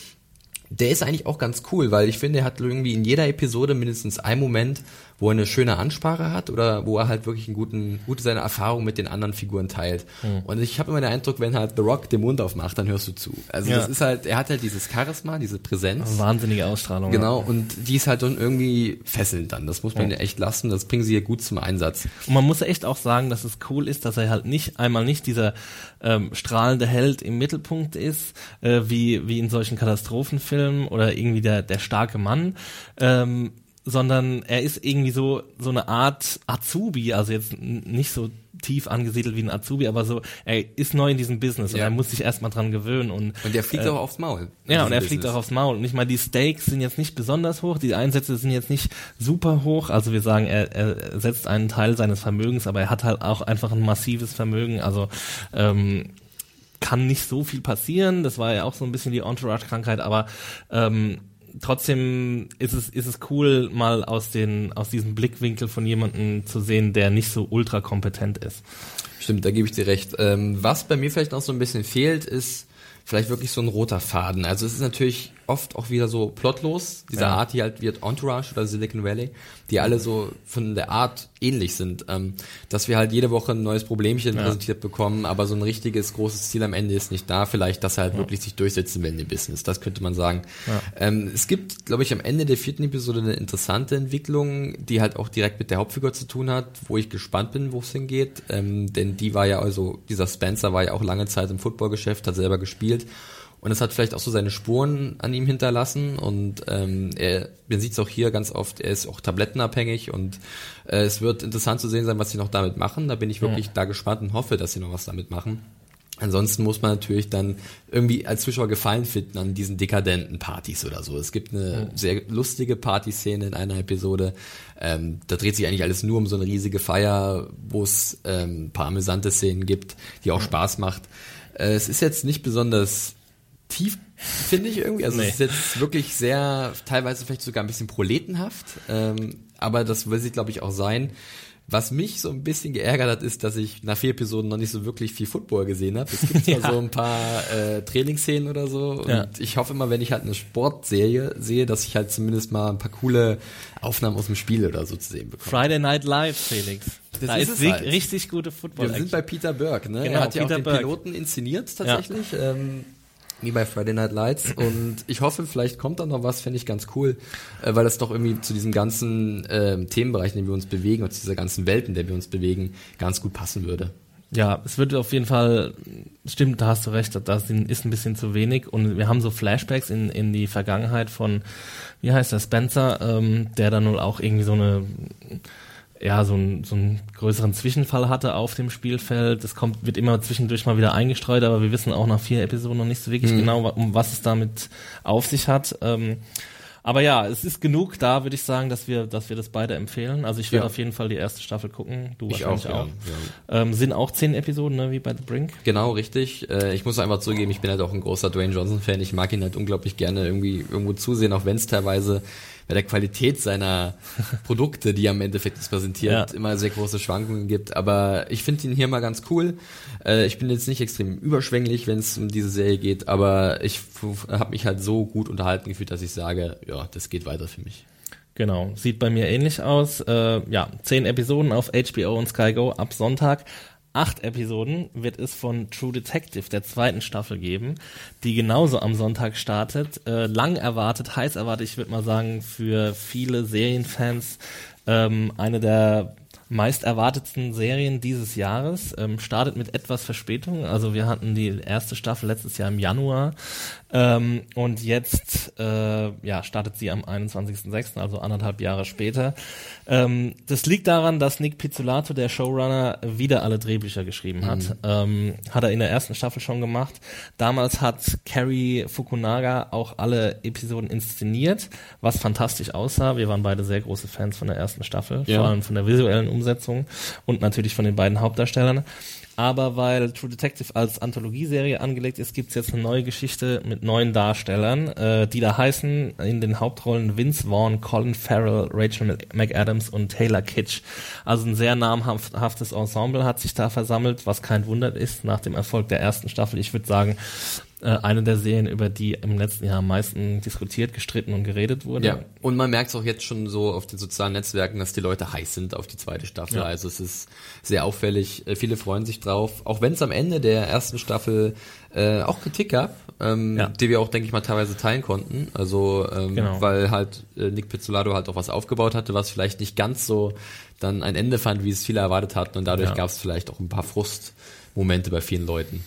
der ist eigentlich auch ganz cool, weil ich finde, er hat irgendwie in jeder Episode mindestens einen Moment, wo er eine schöne Ansprache hat oder wo er halt wirklich einen guten, gute seine Erfahrung mit den anderen Figuren teilt. Hm. Und ich habe immer den Eindruck, wenn halt The Rock den Mund aufmacht, dann hörst du zu. Also Ja. das ist halt, er hat halt dieses Charisma, diese Präsenz. Wahnsinnige Ausstrahlung. Genau, und die ist halt dann irgendwie fesselnd dann. Das muss man ja echt lassen, das bringen sie hier gut zum Einsatz. Und man muss echt auch sagen, dass es cool ist, dass er halt nicht einmal nicht dieser ähm, strahlende Held im Mittelpunkt ist, äh, wie, wie in solchen Katastrophenfilmen oder irgendwie der, der starke Mann, ähm, sondern er ist irgendwie so, so eine Art Azubi, also jetzt nicht so tief angesiedelt wie ein Azubi, aber so, er ist neu in diesem Business und Ja. er muss sich erstmal dran gewöhnen und Und der fliegt äh, auch aufs Maul. ja, und er fliegt Business. auch aufs Maul. Und ich meine, die Stakes sind jetzt nicht besonders hoch, die Einsätze sind jetzt nicht super hoch. Also wir sagen, er, er setzt einen Teil seines Vermögens, aber er hat halt auch einfach ein massives Vermögen. Also ähm, kann nicht so viel passieren. Das war ja auch so ein bisschen die Entourage-Krankheit, aber ähm, trotzdem ist es, ist es cool, mal aus, den, aus diesem Blickwinkel von jemandem zu sehen, der nicht so ultra kompetent ist. Stimmt, da gebe ich dir recht. Ähm, was bei mir vielleicht noch so ein bisschen fehlt, ist vielleicht wirklich so ein roter Faden. Also es ist natürlich oft auch wieder so plotlos, dieser Ja. Art, die halt wird Entourage oder Silicon Valley, die alle so von der Art ähnlich sind, ähm, dass wir halt jede Woche ein neues Problemchen präsentiert bekommen, aber so ein richtiges großes Ziel am Ende ist nicht da, vielleicht, dass er halt wirklich sich durchsetzen will in dem Business, das könnte man sagen. Ähm, es gibt, glaube ich, am Ende der vierten Episode eine interessante Entwicklung, die halt auch direkt mit der Hauptfigur zu tun hat, wo ich gespannt bin, wo es hingeht, ähm, denn die war ja also, dieser Spencer war ja auch lange Zeit im Footballgeschäft, hat selber gespielt und es hat vielleicht auch so seine Spuren an ihm hinterlassen und ähm, er, man sieht es auch hier ganz oft, er ist auch tablettenabhängig und äh, es wird interessant zu sehen sein, was sie noch damit machen. Da bin ich wirklich da gespannt und hoffe, dass sie noch was damit machen. Ansonsten muss man natürlich dann irgendwie als Zuschauer Gefallen finden an diesen dekadenten Partys oder so. Es gibt eine sehr lustige Partyszene in einer Episode. Ähm, da dreht sich eigentlich alles nur um so eine riesige Feier, wo es ähm, ein paar amüsante Szenen gibt, die auch Spaß macht. Äh, es ist jetzt nicht besonders tief, finde ich irgendwie. Also Nee. es ist jetzt wirklich sehr, teilweise vielleicht sogar ein bisschen proletenhaft. Ähm, aber das will sie, glaube ich, auch sein. Was mich so ein bisschen geärgert hat, ist, dass ich nach vier Episoden noch nicht so wirklich viel Football gesehen habe. Es gibt zwar Ja. so ein paar äh, Trainingsszenen oder so. Und Ja. ich hoffe immer, wenn ich halt eine Sportserie sehe, dass ich halt zumindest mal ein paar coole Aufnahmen aus dem Spiel oder so zu sehen bekomme. Friday Night Live, Felix. Das da ist ist, halt. richtig gute football Wir sind bei Peter Burke, ne? Genau, er hat ja Peter auch den Burke. Piloten inszeniert tatsächlich. Ähm, wie bei Friday Night Lights und ich hoffe, vielleicht kommt da noch was, fände ich ganz cool, äh, weil das doch irgendwie zu diesem ganzen ähm, Themenbereich, in dem wir uns bewegen und zu dieser ganzen Welt, in der wir uns bewegen, ganz gut passen würde. Ja, es wird auf jeden Fall, stimmt, da hast du recht, das ist ein bisschen zu wenig und wir haben so Flashbacks in, in die Vergangenheit von, wie heißt der, Spencer, ähm, der dann wohl auch irgendwie so eine, ja, so, ein, so einen größeren Zwischenfall hatte auf dem Spielfeld. Das kommt, wird immer zwischendurch mal wieder eingestreut, aber wir wissen auch nach vier Episoden noch nicht so wirklich genau, wa- um was es damit auf sich hat. Ähm, aber ja, es ist genug da, würde ich sagen, dass wir, dass wir das beide empfehlen. Also ich werde Ja. auf jeden Fall die erste Staffel gucken. Du Ich wahrscheinlich auch, auch. ja, Ähm, sind auch zehn Episoden, ne, wie bei The Brink. Genau, richtig. Äh, ich muss einfach zugeben, ich bin halt auch ein großer Dwayne Johnson-Fan. Ich mag ihn halt unglaublich gerne irgendwie irgendwo zusehen, auch wenn es teilweise bei der Qualität seiner Produkte, die er im Endeffekt jetzt präsentiert, Ja. immer sehr große Schwankungen gibt. Aber ich finde ihn hier mal ganz cool. Äh, ich bin jetzt nicht extrem überschwänglich, wenn es um diese Serie geht, aber ich habe mich halt so gut unterhalten gefühlt, dass ich sage, ja, das geht weiter für mich. Genau, sieht bei mir ähnlich aus. Äh, ja, zehn Episoden auf HBO und Sky Go ab Sonntag. Acht Episoden wird es von True Detective der zweiten Staffel geben, die genauso am Sonntag startet. Äh, lang erwartet, heiß erwartet, ich würde mal sagen, für viele Serienfans ähm, eine der meist erwartetsten Serien dieses Jahres. Ähm, startet mit etwas Verspätung. Also wir hatten die erste Staffel letztes Jahr im Januar ähm, und jetzt äh, ja, startet sie am 21.06., also anderthalb Jahre später. Ähm, das liegt daran, dass Nick Pizzolato, der Showrunner, wieder alle Drehbücher geschrieben hat. Ähm, hat er in der ersten Staffel schon gemacht. Damals hat Carrie Fukunaga auch alle Episoden inszeniert, was fantastisch aussah. Wir waren beide sehr große Fans von der ersten Staffel, Ja. vor allem von der visuellen Umsetzung und natürlich von den beiden Hauptdarstellern. Aber weil True Detective als Anthologieserie angelegt ist, gibt's jetzt eine neue Geschichte mit neuen Darstellern, äh, die da heißen in den Hauptrollen Vince Vaughn, Colin Farrell, Rachel Mc- McAdams und Taylor Kitsch. Also ein sehr namhaftes Ensemble hat sich da versammelt, was kein Wunder ist nach dem Erfolg der ersten Staffel. Ich würde sagen, eine der Serien, über die im letzten Jahr am meisten diskutiert, gestritten und geredet wurde. Ja, und man merkt es auch jetzt schon so auf den sozialen Netzwerken, dass die Leute heiß sind auf die zweite Staffel. Ja. Also es ist sehr auffällig. Äh, Viele freuen sich drauf. Auch wenn es am Ende der ersten Staffel äh, auch Kritik gab, ähm, Ja. die wir auch, denke ich mal, teilweise teilen konnten. Also ähm, Genau. weil halt äh, Nick Pizzolato halt auch was aufgebaut hatte, was vielleicht nicht ganz so dann ein Ende fand, wie es viele erwartet hatten. Und dadurch Ja. gab es vielleicht auch ein paar Frustmomente bei vielen Leuten.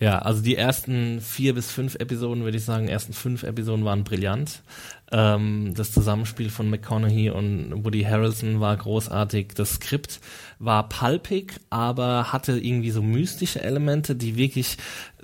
Ja, also die ersten vier bis fünf Episoden, würde ich sagen, ersten fünf Episoden waren brillant. Ähm, das Zusammenspiel von McConaughey und Woody Harrelson war großartig. Das Skript war palpig, aber hatte irgendwie so mystische Elemente, die wirklich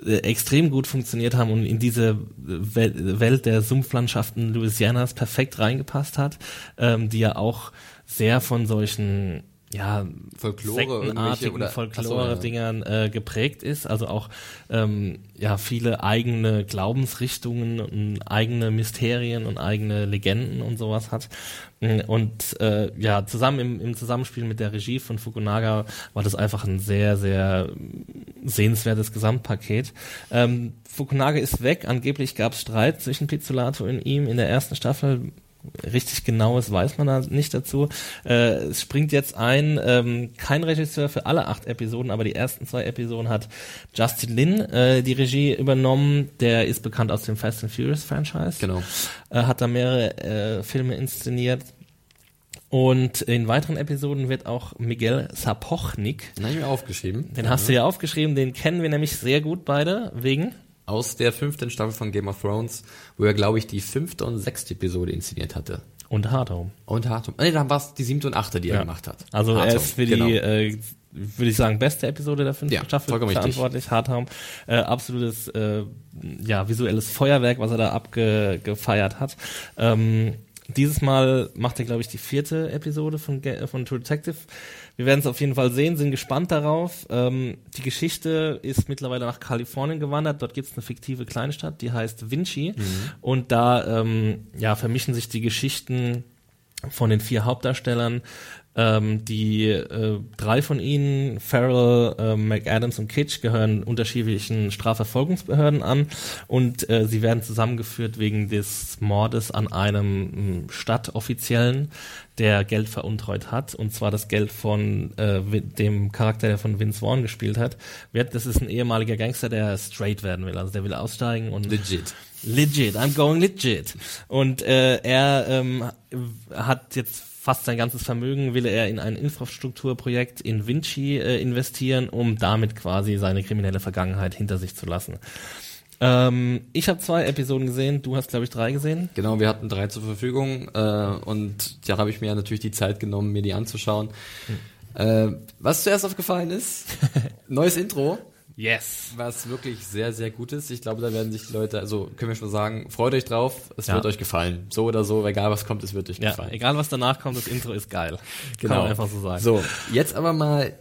äh, extrem gut funktioniert haben und in diese Wel Welt der Sumpflandschaften Louisianas perfekt reingepasst hat, ähm, die ja auch sehr von solchen ja, Folklore Folklore-Dingern äh, geprägt ist, also auch ähm, ja viele eigene Glaubensrichtungen und eigene Mysterien und eigene Legenden und sowas hat. Mm, Und äh, ja, zusammen im, im Zusammenspiel mit der Regie von Fukunaga war das einfach ein sehr, sehr sehenswertes Gesamtpaket. Ähm, Fukunaga ist weg, angeblich gab es Streit zwischen Pizzolato und ihm in der ersten Staffel richtig genaues weiß man da nicht dazu. Äh, es springt jetzt ein, ähm, kein Regisseur für alle acht Episoden, aber die ersten zwei Episoden hat Justin Lin äh, die Regie übernommen. Der ist bekannt aus dem Fast and Furious Franchise. Genau. Äh, hat da mehrere äh, Filme inszeniert. Und in weiteren Episoden wird auch Miguel Sapochnik, Den habe ich mir aufgeschrieben. den hast du ja aufgeschrieben, den kennen wir nämlich sehr gut beide, wegen Aus der fünften Staffel von Game of Thrones, wo er, glaube ich, die fünfte und sechste Episode inszeniert hatte. und Hard Home. Und Hartum. Nee, dann war es die siebte und achte, die er Ja. gemacht hat. Also er Hartum, ist für genau. die, äh, würde ich sagen, beste Episode der fünften Ja, Staffel vollkommen richtig. verantwortlich. Hardhome, äh, absolutes, äh, ja, visuelles Feuerwerk, was er da abgefeiert hat. Ähm, dieses Mal macht er, glaube ich, die vierte Episode von, von True Detective. Wir werden es auf jeden Fall sehen, sind gespannt darauf. Ähm, die Geschichte ist mittlerweile nach Kalifornien gewandert. Dort gibt es eine fiktive Kleinstadt, die heißt Vinci. Mhm. Und da ähm, ja, vermischen sich die Geschichten von den vier Hauptdarstellern. Ähm, die äh, drei von ihnen, Farrell, äh, McAdams und Kitsch, gehören unterschiedlichen Strafverfolgungsbehörden an und äh, sie werden zusammengeführt wegen des Mordes an einem mh, Stadtoffiziellen, der Geld veruntreut hat, und zwar das Geld von äh, dem Charakter, der von Vince Vaughn gespielt hat. Das ist ein ehemaliger Gangster, der straight werden will, also der will aussteigen und Legit. Legit, I'm going legit. Und äh, er ähm, hat jetzt fast sein ganzes Vermögen, will er in ein Infrastrukturprojekt in Vinci äh, investieren, um damit quasi seine kriminelle Vergangenheit hinter sich zu lassen. Ähm, ich habe zwei Episoden gesehen, du hast glaube ich drei gesehen. Genau, wir hatten drei zur Verfügung äh, und da habe ich mir natürlich die Zeit genommen, mir die anzuschauen. Äh, was zuerst aufgefallen ist, neues Intro, Yes. was wirklich sehr, sehr gut ist. Ich glaube, da werden sich die Leute, also können wir schon sagen, freut euch drauf, es Ja. wird euch gefallen. So oder so, egal was kommt, es wird euch Ja, gefallen. egal was danach kommt, das Intro ist geil. Kann man einfach so sagen. So, jetzt aber mal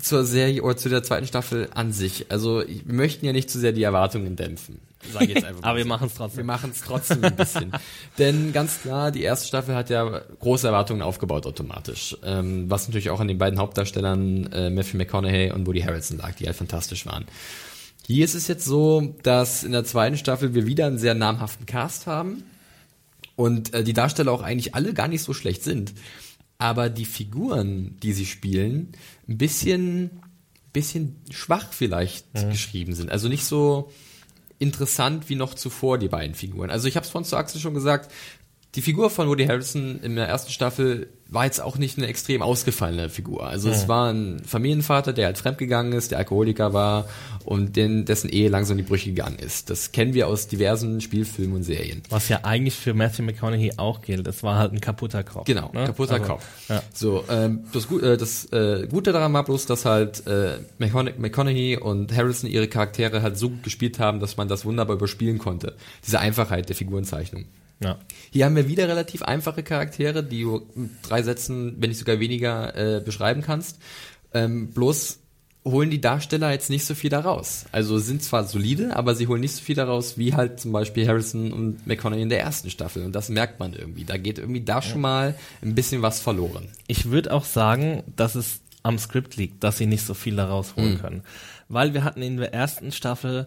zur Serie oder zu der zweiten Staffel an sich. Also wir möchten ja nicht zu sehr die Erwartungen dämpfen. Sag ich jetzt einfach Aber wir machen es Wir trotzdem. machen es trotzdem ein bisschen. Denn ganz klar, die erste Staffel hat ja große Erwartungen aufgebaut automatisch. Ähm, was natürlich auch an den beiden Hauptdarstellern äh, Matthew McConaughey und Woody Harrelson lag, die halt fantastisch waren. Hier ist es jetzt so, dass in der zweiten Staffel wir wieder einen sehr namhaften Cast haben und äh, die Darsteller auch eigentlich alle gar nicht so schlecht sind. Aber die Figuren, die sie spielen, ein bisschen, bisschen schwach vielleicht geschrieben sind. Also nicht so interessant wie noch zuvor die beiden Figuren. Also ich habe es von zu Axel schon gesagt, die Figur von Woody Harrelson in der ersten Staffel war jetzt auch nicht eine extrem ausgefallene Figur. Also es war ein Familienvater, der halt fremdgegangen ist, der Alkoholiker war und den, dessen Ehe langsam in die Brüche gegangen ist. Das kennen wir aus diversen Spielfilmen und Serien. Was ja eigentlich für Matthew McConaughey auch gilt. Es war halt ein kaputter Kopf. Genau, ne? kaputter Also, Kopf. Ja. So, ähm, das, äh, das äh, Gute daran war bloß, dass halt äh, McCona- McConaughey und Harrison ihre Charaktere halt so gut gespielt haben, dass man das wunderbar überspielen konnte. Diese Einfachheit der Figurenzeichnung. Ja. Hier haben wir wieder relativ einfache Charaktere, die du mit drei Sätzen, wenn nicht sogar weniger, äh, beschreiben kannst. Ähm, bloß holen die Darsteller jetzt nicht so viel daraus. Also sind zwar solide, aber sie holen nicht so viel daraus, wie halt zum Beispiel Harrison und McConaughey in der ersten Staffel. Und das merkt man irgendwie. Da geht irgendwie da schon mal ein bisschen was verloren. Ich würde auch sagen, dass es am Skript liegt, dass sie nicht so viel daraus holen können. Weil wir hatten in der ersten Staffel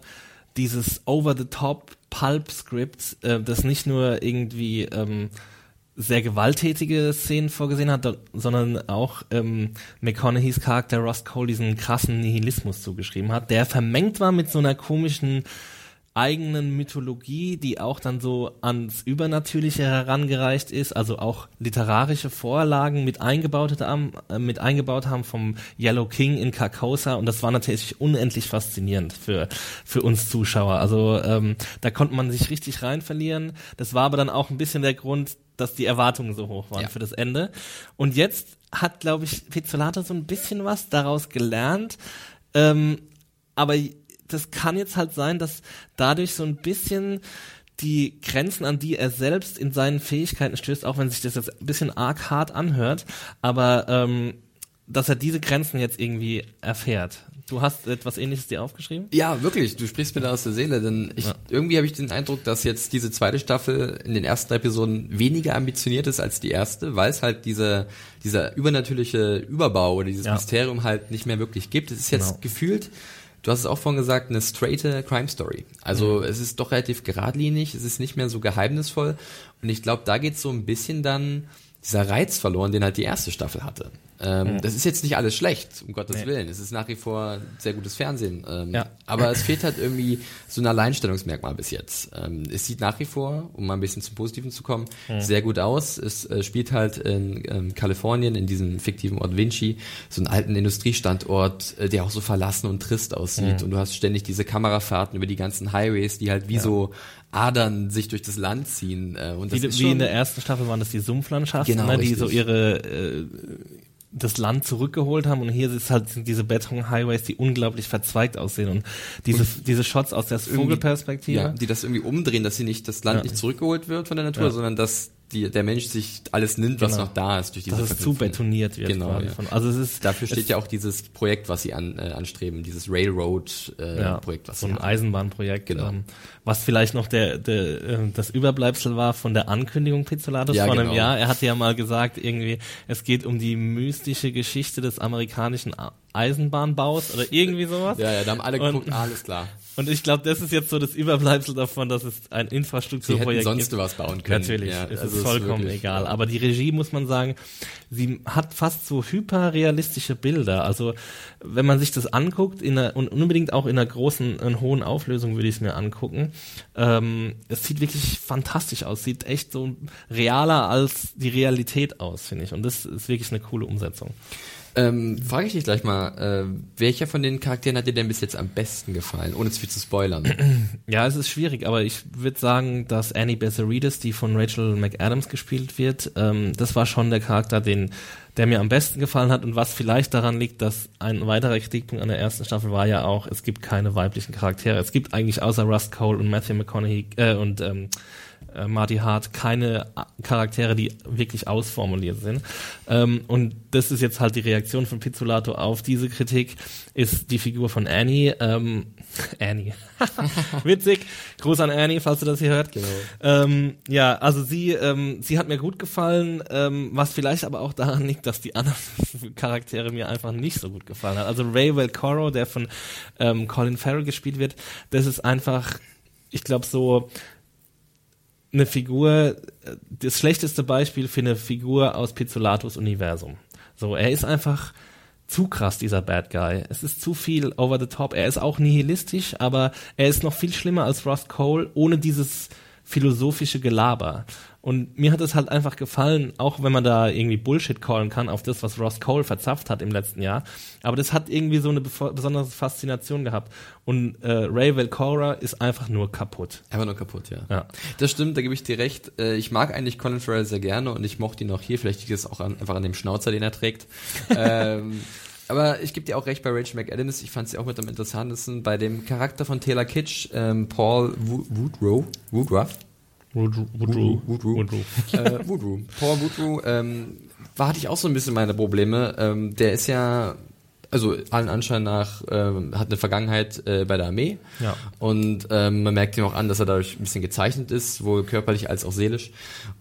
dieses over-the-top Pulp-Skript, äh, das nicht nur irgendwie ähm, sehr gewalttätige Szenen vorgesehen hat, sondern auch ähm, McConaugheys Charakter Ross Cole diesen krassen Nihilismus zugeschrieben hat, der vermengt war mit so einer komischen eigenen Mythologie, die auch dann so ans Übernatürliche herangereicht ist, also auch literarische Vorlagen mit eingebaut haben, äh, mit eingebaut haben vom Yellow King in Carcosa und das war natürlich unendlich faszinierend für für uns Zuschauer. Also ähm, da konnte man sich richtig rein verlieren. Das war aber dann auch ein bisschen der Grund, dass die Erwartungen so hoch waren Ja. für das Ende. Und jetzt hat, glaube ich, Pizzolato so ein bisschen was daraus gelernt. Ähm, aber das kann jetzt halt sein, dass dadurch so ein bisschen die Grenzen, an die er selbst in seinen Fähigkeiten stößt, auch wenn sich das jetzt ein bisschen arg hart anhört, aber ähm, dass er diese Grenzen jetzt irgendwie erfährt. Du hast etwas ähnliches dir aufgeschrieben? Ja, wirklich, du sprichst mir da aus der Seele, denn ich, Ja. irgendwie habe ich den Eindruck, dass jetzt diese zweite Staffel in den ersten Episoden weniger ambitioniert ist als die erste, weil es halt diese, dieser übernatürliche Überbau oder dieses Ja. Mysterium halt nicht mehr wirklich gibt. Es ist jetzt Genau. gefühlt, du hast es auch vorhin gesagt, eine straighte Crime Story. Also es ist doch relativ geradlinig, es ist nicht mehr so geheimnisvoll und ich glaube, da geht so ein bisschen dann dieser Reiz verloren, den halt die erste Staffel hatte. Ähm, Das ist jetzt nicht alles schlecht, um Gottes Nee. Willen. Es ist nach wie vor sehr gutes Fernsehen. Ähm, Ja. Aber es fehlt halt irgendwie so ein Alleinstellungsmerkmal bis jetzt. Ähm, es sieht nach wie vor, um mal ein bisschen zum Positiven zu kommen, sehr gut aus. Es äh, spielt halt in ähm, Kalifornien, in diesem fiktiven Ort Vinci, so einen alten Industriestandort, äh, der auch so verlassen und trist aussieht. Und du hast ständig diese Kamerafahrten über die ganzen Highways, die halt wie so Adern sich durch das Land ziehen. Äh, und das Wie, ist wie in der ersten Staffel waren das die Sumpflandschaften, Genau, ne, die so ihre äh, das Land zurückgeholt haben und hier ist halt sind diese Beton-Highways, die unglaublich verzweigt aussehen und diese diese Shots aus der Vogelperspektive. Ja, die das irgendwie umdrehen, dass sie nicht das Land Ja. nicht zurückgeholt wird von der Natur, Ja. sondern dass die, der Mensch sich alles nimmt, was Genau. noch da ist durch diese dass es zu betoniert wird. Genau, ja. von, also es ist Dafür steht es, ja auch dieses Projekt, was sie an, äh, anstreben, dieses Railroad-Projekt, äh, ja, Projekt, was so ein. Eisenbahnprojekt, Genau. ähm, was vielleicht noch der, der äh, das Überbleibsel war von der Ankündigung Pizzolatos Ja, vor einem genau. Jahr. Er hatte ja mal gesagt, irgendwie, es geht um die mystische Geschichte des amerikanischen A- Eisenbahnbaus oder irgendwie sowas. Ja, ja, da haben alle Und- geguckt, alles klar. Und ich glaube, das ist jetzt so das Überbleibsel davon, dass es ein Sie hätten Infrastrukturprojekt sonst gibt. was bauen können. Natürlich, Ja, es also ist vollkommen wirklich, egal. ja. Aber die Regie, muss man sagen, sie hat fast so hyperrealistische Bilder. Also wenn man sich das anguckt, in einer, und unbedingt auch in einer großen, in hohen Auflösung würde ich es mir angucken, ähm, es sieht wirklich fantastisch aus. Sieht echt so realer als die Realität aus, finde ich. Und das ist wirklich eine coole Umsetzung. Ähm, Frage ich dich gleich mal, äh, welcher von den Charakteren hat dir denn bis jetzt am besten gefallen, ohne zu viel zu spoilern? Ja, es ist schwierig, aber ich würde sagen, dass Annie Besseridis, die von Rachel McAdams gespielt wird, ähm, das war schon der Charakter, den, der mir am besten gefallen hat und was vielleicht daran liegt, dass ein weiterer Kritikpunkt an der ersten Staffel war ja auch, es gibt keine weiblichen Charaktere. Es gibt eigentlich außer Rust Cole und Matthew McConaughey äh, und ähm, äh, Marty Hart keine Charaktere, die wirklich ausformuliert sind. Ähm, und das ist jetzt halt die Reaktion von Pizzolato auf diese Kritik, ist die Figur von Annie. Ähm, Annie. Witzig. Gruß an Annie, falls du das hier hört. Genau. Ähm, ja, also sie, ähm, sie hat mir gut gefallen, ähm, was vielleicht aber auch daran liegt, dass die anderen Charaktere mir einfach nicht so gut gefallen hat. Also Ray Velcoro, der von ähm, Colin Farrell gespielt wird, das ist einfach, ich glaube so, eine Figur, das schlechteste Beispiel für eine Figur aus Pizzolatos Universum. So, er ist einfach zu krass, dieser Bad Guy. Es ist zu viel over the top. Er ist auch nihilistisch, aber er ist noch viel schlimmer als Ross Cole, ohne dieses philosophische Gelaber. Und mir hat es halt einfach gefallen, auch wenn man da irgendwie Bullshit callen kann auf das, was Ross Cole verzapft hat im letzten Jahr. Aber das hat irgendwie so eine besondere Faszination gehabt. Und äh, Ray Velcora ist einfach nur kaputt. Einfach nur kaputt, ja. Ja. Das stimmt, da gebe ich dir recht. Äh, Ich mag eigentlich Colin Farrell sehr gerne und ich mochte ihn auch hier. Vielleicht liegt es auch an, einfach an dem Schnauzer, den er trägt. ähm, aber ich gebe dir auch recht bei Rachel McAdams. Ich fand sie auch mit am interessantesten bei dem Charakter von Taylor Kitsch, ähm, Paul Wo- Woodrow. Woodruff. Woodrow. Woodrow. Woodrow. äh, Woodrow. Paul Woodrow, ähm, war, hatte ich auch so ein bisschen meine Probleme. Ähm, der ist ja, also allen Anschein nach, ähm, hat eine Vergangenheit äh, bei der Armee. Ja. Und ähm, man merkt ihm auch an, dass er dadurch ein bisschen gezeichnet ist, sowohl körperlich als auch seelisch.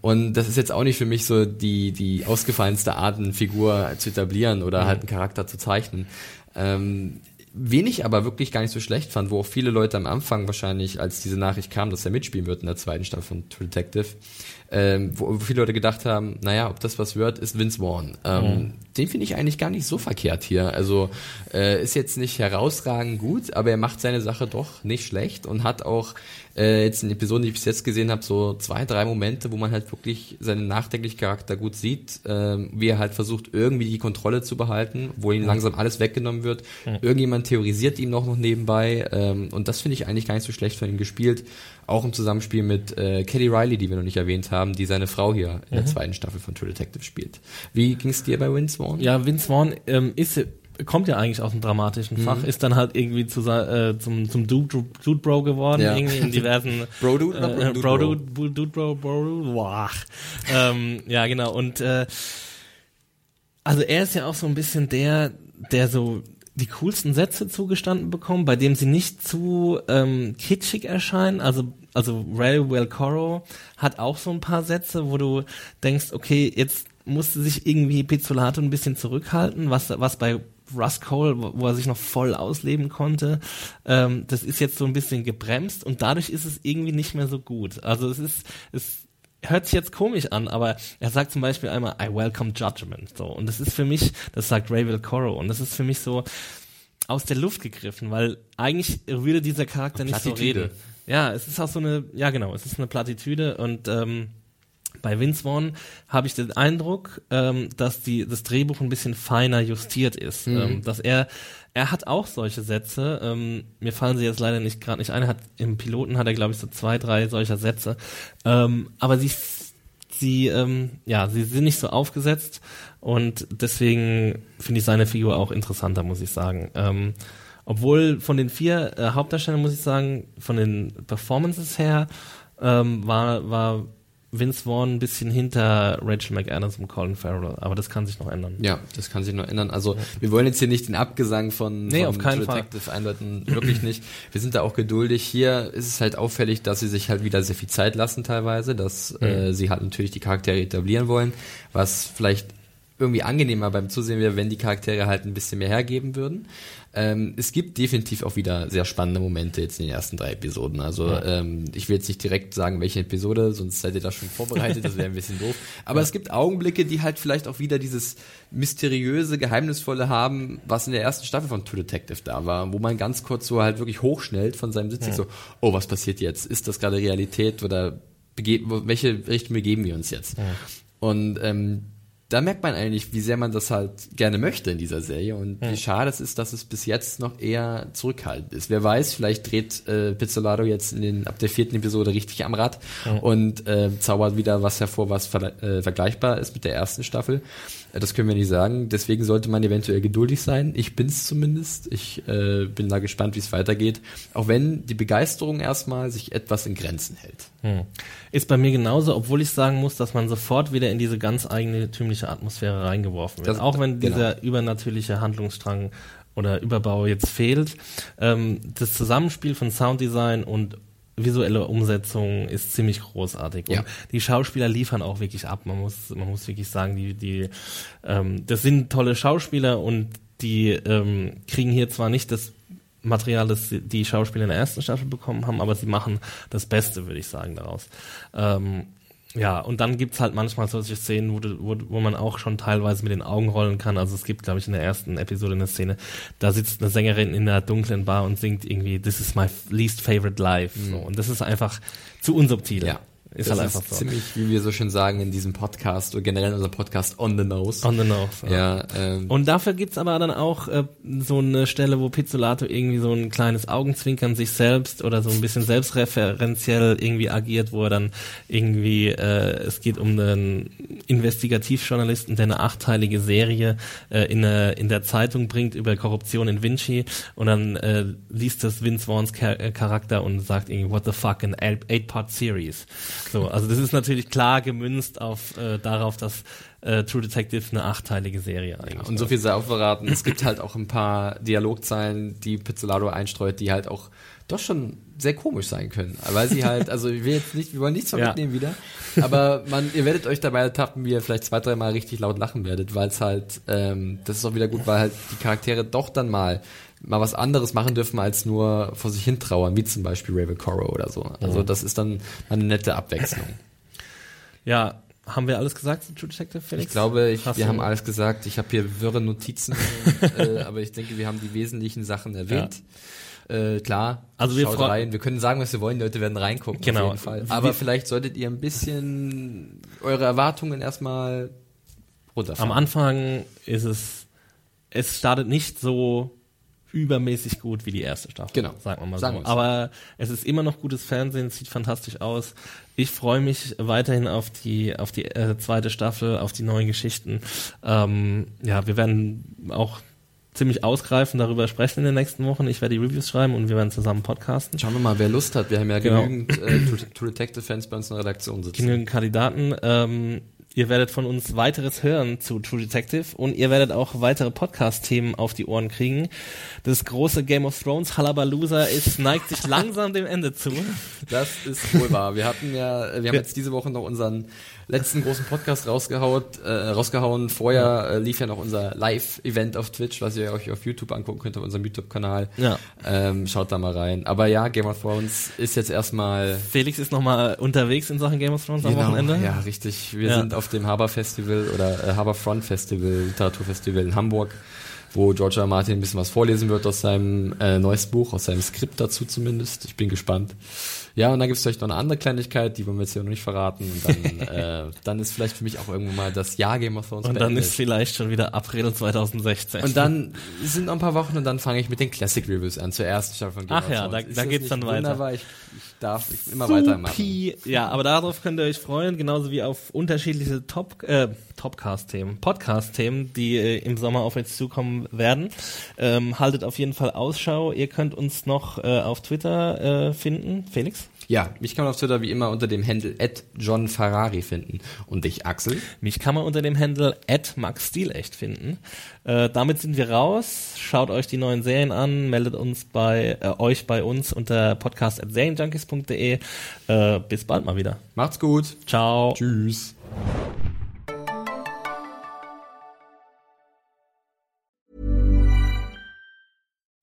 Und das ist jetzt auch nicht für mich so die, die ausgefallenste Art, eine Figur zu etablieren oder halt einen Charakter zu zeichnen. Ähm, Wen ich aber wirklich gar nicht so schlecht fand, wo auch viele Leute am Anfang wahrscheinlich, als diese Nachricht kam, dass er mitspielen wird in der zweiten Staffel von True Detective, ähm, wo, wo viele Leute gedacht haben, naja, ob das was wird, ist Vince Vaughn. Ähm, Den finde ich eigentlich gar nicht so verkehrt hier. Also äh, ist jetzt nicht herausragend gut, aber er macht seine Sache doch nicht schlecht und hat auch äh, jetzt in Episoden, die ich bis jetzt gesehen habe, so zwei, drei Momente, wo man halt wirklich seinen nachdenklichen Charakter gut sieht, ähm, wie er halt versucht, irgendwie die Kontrolle zu behalten, wo ihm langsam alles weggenommen wird. Irgendjemand theorisiert ihm noch, noch nebenbei ähm, und das finde ich eigentlich gar nicht so schlecht von ihm gespielt. Auch im Zusammenspiel mit äh, Kelly Riley, die wir noch nicht erwähnt haben, die seine Frau hier in der zweiten Staffel von True Detective spielt. Wie ging es dir bei Vince Vaughn? Ja, Vince Vaughn ähm, ist kommt ja eigentlich aus dem dramatischen Fach, ist dann halt irgendwie zu, äh, zum, zum Dude, Dude Bro geworden, Ja. irgendwie in diversen Bro Dude äh, Dude Bro Bro? Dude, Bu- Dude Bro, Bro Dude, boah. ähm, ja genau und äh, Also er ist ja auch so ein bisschen der, der so die coolsten Sätze zugestanden bekommen, bei dem sie nicht zu ähm, kitschig erscheinen. Also also Ray Welcoro hat auch so ein paar Sätze, wo du denkst, okay, jetzt musste sich irgendwie Pizzolato ein bisschen zurückhalten, was was bei Russ Cole, wo, wo er sich noch voll ausleben konnte, ähm, das ist jetzt so ein bisschen gebremst und dadurch ist es irgendwie nicht mehr so gut. Also es ist es hört sich jetzt komisch an, aber er sagt zum Beispiel einmal, I welcome judgment. So. Und das ist für mich, das sagt Ray Coro, und das ist für mich so aus der Luft gegriffen, weil eigentlich würde dieser Charakter nicht so reden. Ja, es ist auch so eine, ja genau, es ist eine Plattitüde und ähm, bei Vince Vaughn habe ich den Eindruck, ähm, dass die, das Drehbuch ein bisschen feiner justiert ist. Mhm. Ähm, dass er, er hat auch solche Sätze. Ähm, mir fallen sie jetzt leider nicht gerade nicht ein. Er hat, Im Piloten hat er, glaube ich, so zwei, drei solcher Sätze. Ähm, aber sie, sie, ähm, ja, sie sind nicht so aufgesetzt und deswegen finde ich seine Figur auch interessanter, muss ich sagen. Ähm, obwohl von den vier äh, Hauptdarstellern, muss ich sagen, von den Performances her, war, war Vince Vaughn ein bisschen hinter Rachel McAdams und Colin Farrell, aber das kann sich noch ändern. Ja, das kann sich noch ändern. Also ja. wir wollen jetzt hier nicht den Abgesang von, nee, von auf keinen Detective Fall. einleiten, wirklich nicht. Wir sind da auch geduldig. Hier ist es halt auffällig, dass sie sich halt wieder sehr viel Zeit lassen teilweise, dass mhm. äh, sie halt natürlich die Charaktere etablieren wollen, was vielleicht irgendwie angenehmer beim Zusehen wäre, wenn die Charaktere halt ein bisschen mehr hergeben würden. Ähm, es gibt definitiv auch wieder sehr spannende Momente jetzt in den ersten drei Episoden. Also ja. ähm, ich will jetzt nicht direkt sagen, welche Episode, sonst seid ihr da schon vorbereitet, das wäre ein bisschen doof. Aber ja. es gibt Augenblicke, die halt vielleicht auch wieder dieses mysteriöse, geheimnisvolle haben, was in der ersten Staffel von True Detective da war, wo man ganz kurz so halt wirklich hochschnellt von seinem Sitz, ja. so, oh, was passiert jetzt? Ist das gerade Realität oder welche Richtung begeben wir uns jetzt? Und ähm, da merkt man eigentlich, wie sehr man das halt gerne möchte in dieser Serie und ja. wie schade es ist, dass es bis jetzt noch eher zurückhaltend ist. Wer weiß, vielleicht dreht äh, Pizzolato jetzt in den, ab der vierten Episode richtig am Rad ja. und äh, zaubert wieder was hervor, was ver äh, vergleichbar ist mit der ersten Staffel. Äh, das können wir nicht sagen. Deswegen sollte man eventuell geduldig sein. Ich bin's zumindest. Ich äh, bin da gespannt, wie es weitergeht. Auch wenn die Begeisterung erstmal sich etwas in Grenzen hält. Hm. Ist bei mir genauso, obwohl ich sagen muss, dass man sofort wieder in diese ganz eigentümliche Atmosphäre reingeworfen wird. Das, Auch wenn genau. dieser übernatürliche Handlungsstrang oder Überbau jetzt fehlt. Ähm, das Zusammenspiel von Sounddesign und visuelle Umsetzung ist ziemlich großartig. Ja. Und die Schauspieler liefern auch wirklich ab. Man muss, man muss wirklich sagen, die, die, ähm, das sind tolle Schauspieler und die ähm, kriegen hier zwar nicht das Material, das die Schauspieler in der ersten Staffel bekommen haben, aber sie machen das Beste, würde ich sagen, daraus. Ähm, ja, und dann gibt's halt manchmal solche Szenen, wo, du, wo, wo man auch schon teilweise mit den Augen rollen kann. Also es gibt, glaube ich, in der ersten Episode eine Szene, da sitzt eine Sängerin in einer dunklen Bar und singt irgendwie This is my least favorite life. Mhm. So. Und das ist einfach zu unsubtil. Ja. Ist das halt einfach ist so. ziemlich, wie wir so schön sagen in diesem Podcast oder generell in unserem Podcast on the nose. On the nose. Ja. ja ähm. Und dafür gibt's aber dann auch äh, so eine Stelle, wo Pizzolato irgendwie so ein kleines Augenzwinkern sich selbst oder so ein bisschen selbstreferenziell irgendwie agiert, wo er dann irgendwie, äh, es geht um einen Investigativjournalisten, der eine achteilige Serie äh, in, eine, in der Zeitung bringt über Korruption in Vinci und dann äh, liest das Vince Vaughns Char Charakter und sagt irgendwie, what the fuck, an eight-part-series. So, also das ist natürlich klar gemünzt auf äh, darauf, dass äh, True Detective eine achteilige Serie eigentlich. Ja, und so viel sei auch verraten. es gibt halt auch ein paar Dialogzeilen, die Pizzolato einstreut, die halt auch doch schon sehr komisch sein können. Weil sie halt, also ich will jetzt nicht, wir wollen nichts von ja. mitnehmen wieder, aber man, ihr werdet euch dabei ertappen, wie ihr vielleicht zwei, drei Mal richtig laut lachen werdet, weil es halt, ähm, das ist auch wieder gut, weil halt die Charaktere doch dann mal mal was anderes machen dürfen als nur vor sich hin trauern, wie zum Beispiel Raven Coro oder so. Also das ist dann eine nette Abwechslung. Ja, haben wir alles gesagt zu True Detective, Felix? Ich glaube, ich, wir haben alles gesagt. Ich habe hier wirre Notizen, äh, aber ich denke, wir haben die wesentlichen Sachen erwähnt. Ja. Äh, klar, also wir rein. Wir können sagen, was wir wollen, die Leute werden reingucken. Genau. Auf jeden Fall. Aber wir vielleicht solltet ihr ein bisschen eure Erwartungen erstmal runterfahren. Am Anfang ist es, es startet nicht so übermäßig gut wie die erste Staffel. Genau. Sagen wir mal sagen so. Aber es ist immer noch gutes Fernsehen, sieht fantastisch aus. Ich freue mich weiterhin auf die, auf die äh, zweite Staffel, auf die neuen Geschichten. Ähm, ja, wir werden auch ziemlich ausgreifend darüber sprechen in den nächsten Wochen. Ich werde die Reviews schreiben und wir werden zusammen podcasten. Schauen wir mal, wer Lust hat. Wir haben ja genau. genügend äh, True Detective-Fans bei uns in der Redaktion sitzen. Genügend Kandidaten. Ähm, Ihr werdet von uns weiteres hören zu True Detective und ihr werdet auch weitere Podcast-Themen auf die Ohren kriegen. Das große Game of Thrones Hallabalooza ist, neigt sich langsam dem Ende zu. Das ist wohl wahr. Wir hatten ja, wir haben jetzt diese Woche noch unseren letzten großen Podcast rausgehaut, äh, rausgehauen. Vorher äh, lief ja noch unser Live-Event auf Twitch, was ihr euch auf YouTube angucken könnt, auf unserem YouTube-Kanal. Ja. Ähm, schaut da mal rein. Aber ja, Game of Thrones ist jetzt erstmal Felix ist nochmal unterwegs in Sachen Game of Thrones am Wochenende. Genau, Ja, richtig. Wir Ja. sind auf dem Haber Festival oder äh, Haber Front Festival, Literaturfestival in Hamburg, wo George R. Martin ein bisschen was vorlesen wird aus seinem äh, neues Buch, aus seinem Skript dazu zumindest. Ich bin gespannt. Ja, und dann gibt es vielleicht noch eine andere Kleinigkeit, die wollen wir jetzt hier noch nicht verraten. Und dann, äh, dann ist vielleicht für mich auch irgendwann mal das Jahr Game of Thrones Und dann ist vielleicht schon wieder April 2016. Und dann sind noch ein paar Wochen und dann fange ich mit den Classic Reviews an, zur ersten Staffel von Game Ach of ja, Thrones. da- Ist da das geht's dann weiter. Wunderbar, ich, ich darf ich immer weitermachen. Supi. Ja, aber darauf könnt ihr euch freuen, genauso wie auf unterschiedliche Top, äh, Topcast-Themen, Podcast-Themen, die äh, im Sommer auf euch zukommen werden. Ähm, haltet auf jeden Fall Ausschau. Ihr könnt uns noch äh, auf Twitter äh, finden. Felix? Ja, mich kann man auf Twitter wie immer unter dem Handle John Ferrari finden. Und dich, Axel? Mich kann man unter dem Handle @maxstilecht finden. Äh, damit sind wir raus. Schaut euch die neuen Serien an, meldet uns bei äh, euch bei uns unter podcast@serienjunkies.de. Äh, bis bald mal wieder. Macht's gut. Ciao. Tschüss.